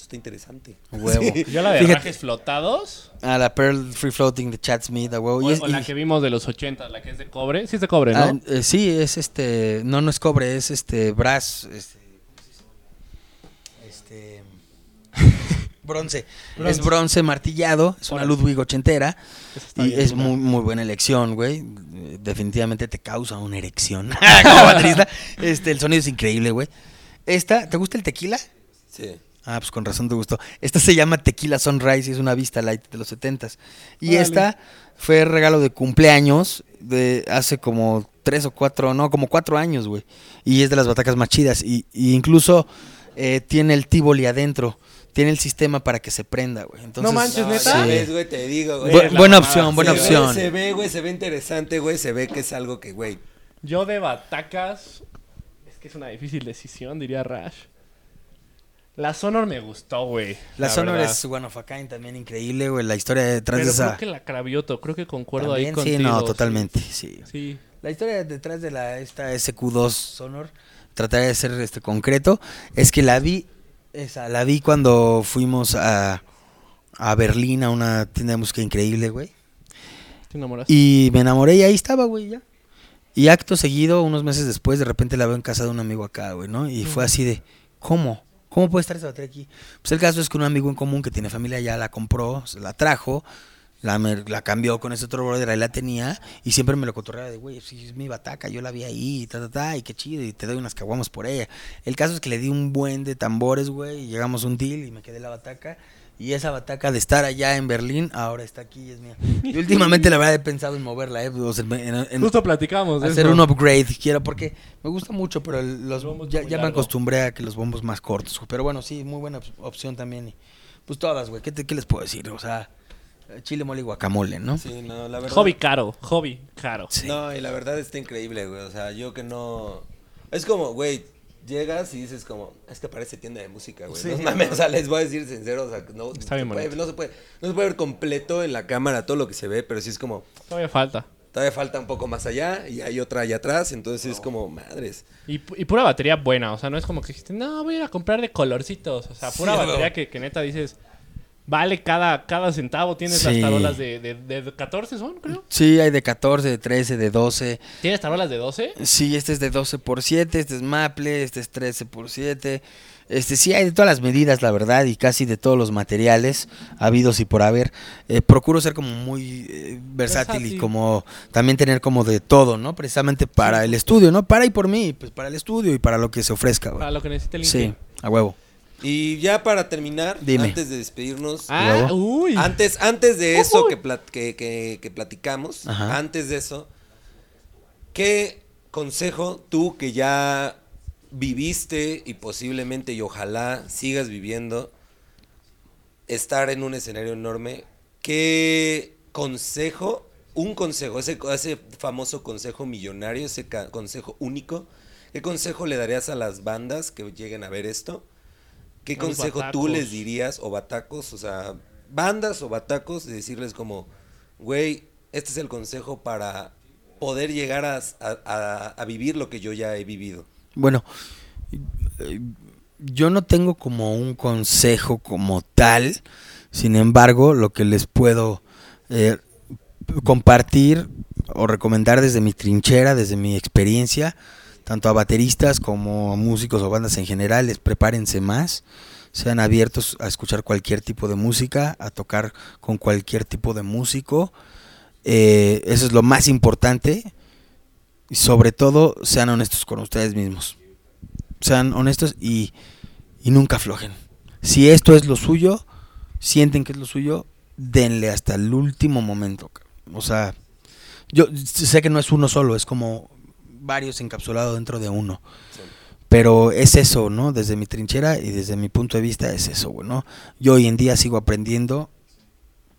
esto está interesante. Huevo. Yo la de Fíjate. rajes flotados. Ah, la Pearl Free Floating de Chad Smith, a huevo. O, Y es- o la y- que vimos de los 80, la que es de cobre. Sí es de cobre, ¿no? ah, eh, sí, es este, no, no es cobre, es este, brass, este, este, bronce. Bronce. Es bronce martillado, es una Órale. Ludwig ochentera Esa está y bien es muy, muy buena elección, güey. Eh, Definitivamente te causa una erección como baterista. Este, el sonido es increíble, güey. Esta, ¿te gusta el tequila? Sí. Ah, pues con razón te gustó. Esta se llama Tequila Sunrise y es una vista light de los setentas. Y Órale. esta fue regalo de cumpleaños de hace como tres o cuatro, no, como cuatro años, güey. Y es de las batacas más chidas. Y, y incluso eh, tiene el Tivoli adentro. Tiene el sistema para que se prenda, güey. Entonces, No manches, ¿neta? Sí. ves, güey, te digo, güey. Bu- la buena mamada, opción, buena Se ve- opción. Se ve, güey, se ve interesante, güey, se ve que es algo que, güey, Yo de batacas. Es que es una difícil decisión, diría Rash. La Sonor me gustó, güey. La, Sonor verdad. es One of a Kind también increíble, güey. La historia detrás Pero de esa. creo que la Cravioto, creo que concuerdo ahí También, contigo. sí, no, totalmente, sí. Sí. La historia detrás de la esta SQ2 Sonor, trataré de ser este concreto, es que la vi, esa, la vi cuando fuimos a, a Berlín a una tienda de música increíble, güey. ¿Te enamoraste? Y me enamoré y ahí estaba, güey, ya. Y acto seguido, unos meses después, de repente la veo en casa de un amigo acá, güey, ¿no? Y fue así de, ¿cómo? ¿Cómo puede estar esa batería aquí? Pues el caso es que un amigo en común que tiene familia ya la compró, se la trajo, la, la cambió con ese otro brother, ahí la tenía, y siempre me lo cotorreaba de, güey, si es mi bataca, yo la vi ahí, ta, ta, ta, y qué chido, y te doy unas caguamas por ella. El caso es que le di un buen de tambores, güey, y llegamos a un deal y me quedé la bataca. Y esa bataca de estar allá en Berlín, ahora está aquí y es mía. Y últimamente la verdad he pensado en moverla, ¿eh? O sea, en- en- Justo platicamos hacer eso. un upgrade, quiero, porque me gusta mucho, pero el- los, Los bombos ya, muy ya me acostumbré a que los bombos más cortos. Pero bueno, sí, muy buena op- opción también. Y, pues todas, güey, ¿qué, te- ¿qué les puedo decir? O sea, chile, mole y guacamole, ¿no? sí, no, la verdad. Hobby caro, hobby caro. Sí. No, y la verdad está increíble, güey. O sea, yo que no. Es como, güey, llegas y dices como, es que parece tienda de música, güey. Sí, no mames, o sea, les voy a decir sincero, o sea, no, Está bien se puede- no se puede, no se puede ver completo en la cámara todo lo que se ve, pero sí es como, Todavía falta. todavía falta un poco más allá y hay otra allá atrás, entonces es como, madres. Y, y pura batería buena, o sea, no es como que dijiste, no, voy a ir a comprar de colorcitos. O sea, pura Sí, batería no. que, que neta dices, vale cada, cada centavo. Tienes las Sí. tarolas de, de, de 14 son, creo. Sí, hay de 14, de 13, de 12. ¿Tienes tarolas de 12? Sí, este es de 12 por 7, este es Maple, este es 13 por 7. Este sí hay de todas las medidas, la verdad, y casi de todos los materiales habidos y por haber. Eh, procuro ser como muy eh, versátil, y como también tener como de todo, ¿no? Precisamente para el estudio, ¿no? Para y por mí, pues para el estudio y para lo que se ofrezca, güey. Para lo que necesite el Sí, a huevo. Y ya para terminar, Dime. antes de despedirnos, Ah, uy. antes, antes de eso Uy. que, plat- que, que- que platicamos, Ajá. antes de eso, ¿qué consejo tú que ya viviste y posiblemente y ojalá sigas viviendo estar en un escenario enorme, ¿qué consejo, un consejo, ese, ese famoso consejo millonario, ese consejo único, qué consejo le darías a las bandas que lleguen a ver esto? ¿Qué consejo tú les dirías, o batacos, o sea, bandas o batacos, de decirles como, güey, este es el consejo para poder llegar a, a- a- a vivir lo que yo ya he vivido? Bueno, yo no tengo como un consejo como tal, sin embargo, lo que les puedo eh, compartir o recomendar desde mi trinchera, desde mi experiencia, tanto a bateristas como a músicos o bandas en general, es prepárense más, sean abiertos a escuchar cualquier tipo de música, a tocar con cualquier tipo de músico, eh, eso es lo más importante y sobre todo sean honestos con ustedes mismos. Sean honestos y, y nunca aflojen. Si esto es lo suyo, sienten que es lo suyo, denle hasta el último momento. O sea, yo sé que no es uno solo, es como varios encapsulados dentro de uno. Pero es eso, ¿no? Desde mi trinchera y desde mi punto de vista es eso, ¿no? Yo hoy en día sigo aprendiendo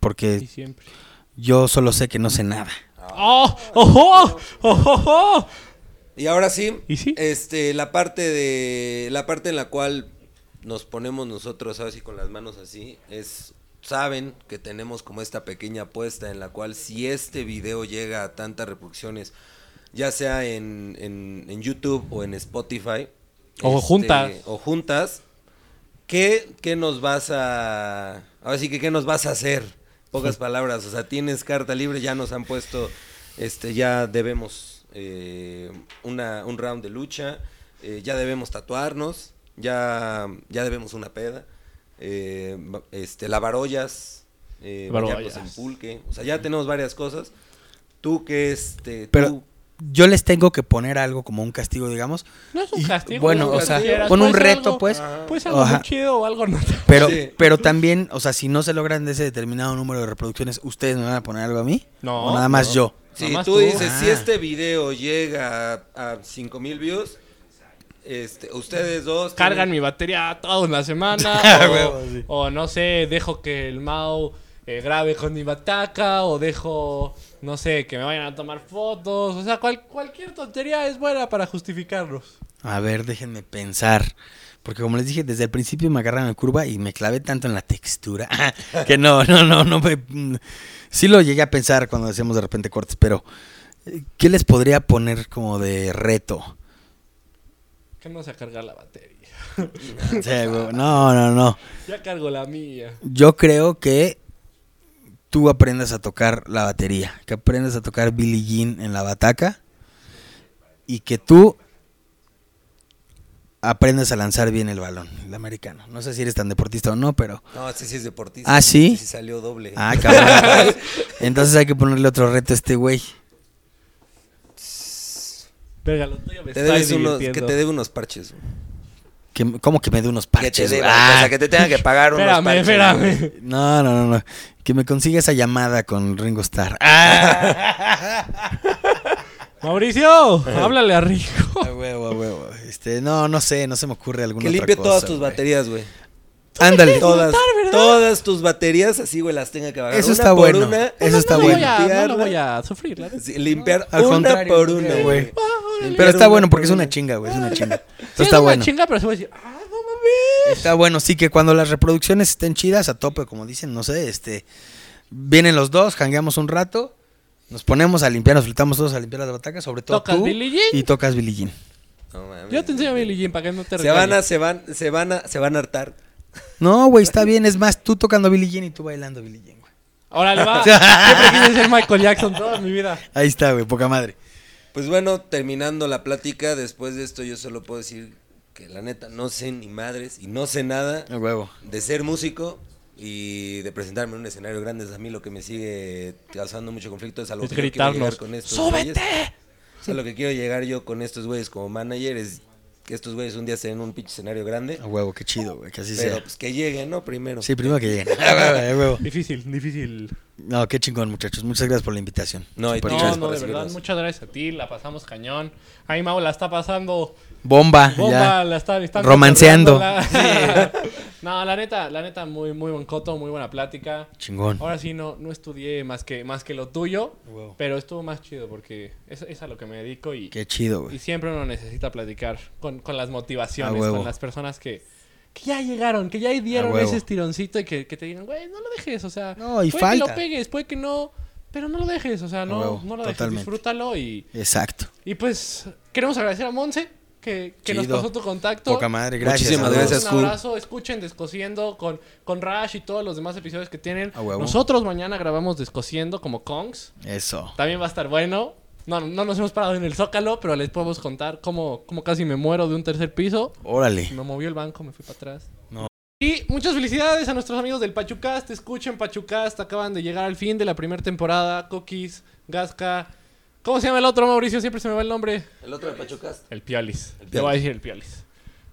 Y porque siempre. yo solo sé que no sé nada. ¡Oh! ¡Oh! ¡Oh! ¡Oh! ¡Oh! Y ahora sí, ¿Y sí? este, la parte de, la parte en la cual nos ponemos nosotros, así con las manos así, es, saben que tenemos como esta pequeña apuesta en la cual si este video llega a tantas reproducciones, ya sea en, en, en YouTube o en Spotify, O juntas. o juntas, ¿qué, qué nos vas a, ahora sí que qué nos vas a hacer? Pocas palabras, o sea, tienes carta libre, ya nos han puesto, este, ya debemos eh, una, un round de lucha, eh, ya debemos tatuarnos, ya, ya debemos una peda, eh, este, lavar ollas, eh, en pulque, o sea, ya tenemos varias cosas. Tú que este, Pero tú- yo les tengo que poner algo como un castigo, digamos. No es un Y, castigo. bueno, o sea, pon un Puede ser reto, algo- pues. Puede ser algo muy chido o algo no. Pero, Sí. pero también, o sea, si no se logran de ese determinado número de reproducciones, ¿ustedes me van a poner algo a mí? No, ¿O nada más no. yo? Si tú, tú. dices, si Ah. este video llega a, 5000 views, este, ustedes dos Cargan tienen- mi batería toda una semana. Ah, o, o no sé, dejo que el Mau eh, grabe con mi bataca. O dejo, no sé, que me vayan a tomar fotos. O sea, cual- cualquier tontería es buena para justificarlos. A ver, déjenme pensar. Porque como les dije, desde el principio me agarran en curva y me clavé tanto en la textura. que no, no, no, no me... Sí lo llegué a pensar cuando hacíamos de repente cortes, pero... eh, ¿Qué les podría poner como de reto? Que no se cargar la batería. No, no, no. ya cargo la mía. Yo creo que tú aprendas a tocar la batería, que aprendas a tocar Billie Jean en la bataca y que tú aprendas a lanzar bien el balón, el americano. No sé si eres tan deportista o no, pero... No, este sí es deportista. ¿Ah, sí? Este salió doble. Ah, cabrón. Entonces hay que ponerle otro reto a este güey. Verga, lo tuyo me te debes unos, que te debe unos parches. güey. Que, ¿Cómo que me dé unos Que te parches? güey? deba, Ah, o sea, que te tengan que pagar unos Espérame, parches. espérame. No, no, no, no. Que me consiga esa llamada con Ringo Starr. Ah. Mauricio, háblale a Rico. A huevo, a huevo. Este, no, no sé, no se me ocurre alguna Que otra limpie cosa, todas tus baterías, güey. Ándale. Todas, todas tus baterías así, güey, las tenga que pagar. Eso una está por bueno. Una, Eso está no, bueno. voy a, no lo voy a sufrir, la neta. Sí, limpiar Al una por una, güey. Pero está bueno porque por es una chinga, güey, es una chinga. Sí, está es una bueno. chinga, pero se va a decir, ah, no mames. Está bueno, sí que cuando las reproducciones estén chidas, a tope, como dicen, no sé, este, vienen los dos, jangueamos un rato, nos ponemos a limpiar, nos flotamos todos a limpiar las batacas, sobre todo ¿Tocas tú, Billie Jean? y tocas Billie Jean. No, mames. Yo te enseño a Billie Jean para que no te Se van a, se van, se van a, se van a hartar. No, güey, está bien, es más, tú tocando Billie Jean y tú bailando Billie Jean, güey. Órale, va. Siempre quise ser Michael Jackson toda mi vida. Ahí está, güey, poca madre. Pues bueno, terminando la plática, después de esto yo solo puedo decir que la neta no sé ni madres y no sé nada A huevo. de ser músico y de presentarme en un escenario grande. Es a mí lo que me sigue causando mucho conflicto. Es a lo Es que quiero llegar con estos ¡Súbete! güeyes. O sea, lo que quiero llegar yo con estos güeyes como manager es que estos güeyes un día estén en un pinche escenario grande. A huevo, qué chido, güey, que así Pero sea. pues que lleguen, ¿no? Primero. Sí, primero que lleguen. A huevo, a huevo. Difícil, difícil. No, qué chingón, muchachos. Muchas gracias por la invitación. No, y No, no, de verdad, muchas gracias a ti, la pasamos cañón. Ahí Mau la está pasando Bomba, bomba, ya. la está, están Romanceando. no, la neta, la neta, muy, muy buen coto, muy buena plática. Chingón. Ahora sí no, no estudié más que, más que lo tuyo, Wow. pero estuvo más chido porque es, es a lo que me dedico y, Qué chido, y güey. siempre uno necesita platicar con, con las motivaciones, con las personas que, que ya llegaron, que ya dieron ese estironcito y que, que te digan, güey, no lo dejes, o sea, No, y puede que lo pegues, puede que no, pero no lo dejes, o sea, no, no lo dejes, totalmente. disfrútalo y, Exacto. y pues queremos agradecer a Monse que, que nos pasó tu contacto. Poca madre, gracias. Muchísimas gracias. Un Cool. abrazo, escuchen Descosiendo con, con Rash y todos los demás episodios que tienen. Nosotros mañana grabamos Descosiendo como Kongs. Eso. También va a estar bueno. No, no nos hemos parado en el Zócalo, pero les podemos contar cómo, cómo casi me muero de un tercer piso. Órale. Me movió el banco, me fui para atrás. No. Y muchas felicidades a nuestros amigos del Pachucast. Escuchen Pachucast, acaban de llegar al fin de la primera temporada. Cookies, Gasca. ¿Cómo se llama el otro, Mauricio? Siempre se me va el nombre. El otro de Pachucas. El Pialis. El Te voy a Pialis. decir el Pialis.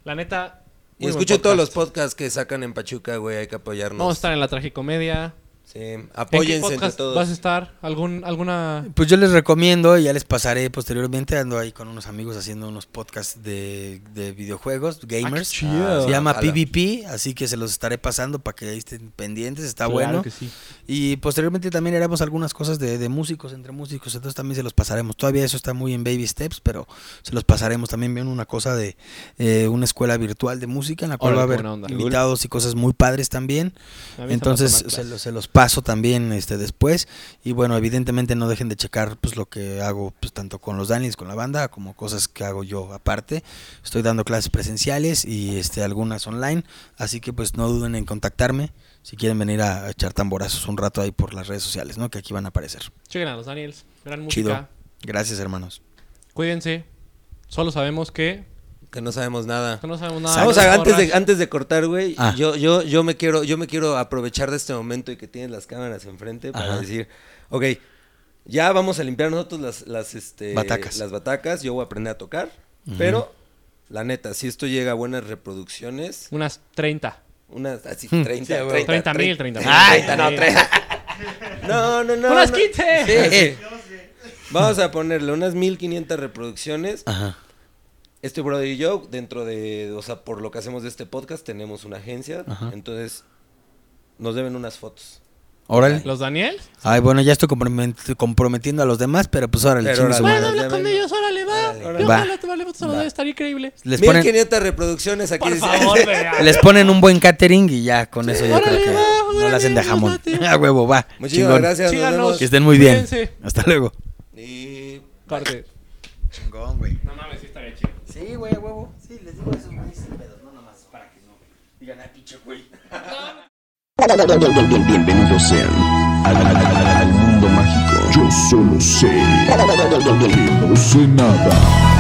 La neta. Y escuchen todos los podcast. podcasts que sacan en Pachuca, güey. Hay que apoyarnos. Vamos a estar en la tragicomedia. Sí, ¿En qué apóyense entre podcast todos. vas a estar? ¿Algún, ¿Alguna...? Pues yo les recomiendo, y ya les pasaré posteriormente, ando ahí con unos amigos haciendo unos podcasts de, de videojuegos, gamers. chido. Se llama. PvP, así que se los estaré pasando para que ahí estén pendientes, está Claro bueno. que sí. Y posteriormente también haremos algunas cosas de, de músicos, entre músicos, entonces también se los pasaremos. Todavía eso está muy en baby steps, pero se los pasaremos. También viene una cosa de eh, una escuela virtual de música en la cual va a qué haber invitados y cosas muy padres también. Se Entonces se, los- se los paso también este después. Y bueno evidentemente no dejen de checar pues lo que hago pues tanto con los Daniels con la banda como cosas que hago yo aparte. Estoy dando clases presenciales y este algunas online. Así que pues no duden en contactarme si quieren venir a echar tamborazos un rato ahí por las redes sociales no que aquí van a aparecer. Chequen a los Daniels. Gran música. chido gracias hermanos. Cuídense. Solo sabemos que... Que no sabemos nada. que no sabemos nada. Vamos a, antes de, antes de cortar, güey, Ah. yo, yo, yo me quiero, yo me quiero aprovechar de este momento y que tienes las cámaras enfrente para Ajá. decir, ok, ya vamos a limpiar nosotros las, las, este, Batacas. las batacas, yo voy a aprender a tocar, pero la neta, si esto llega a buenas reproducciones, Unas 30. unas así Hmm. 30, Sí, güey. 30 mil, 30 mil. Ay, no, 30. No, no, no. ¡Unas no. 15! Sí. Vamos a ponerle unas 1500 reproducciones. ajá Este brother y yo, dentro de, o sea, por lo que hacemos de este podcast, tenemos una agencia. Ajá. Entonces, nos deben unas fotos. órale ¿Los Daniels? ay bueno ya estoy compromet- comprometiendo a los demás pero pues órale Pero órale. Bueno, habla con ellos, órale, va. Órale. Yo Va. ojalá te vale Va. Daniels, estaría increíble. les ponen 1500 reproducciones aquí. Por favor. Les ponen un buen catering y ya con eso yo Órale, creo que va, no la hacen de órale, jamón. A huevo, va. Muchísimas Chingón. gracias. Nos vemos. Que estén muy bien. Cuídense. Hasta luego. Y... Corte. Chingón, güey. No mames, sí güey, a huevo. Sí, les digo esos güeyes sin pedos, no nomás para que no digan, ay, pinche güey. Bienvenidos sean al, al- al mundo mágico. Yo solo sé que no sé nada.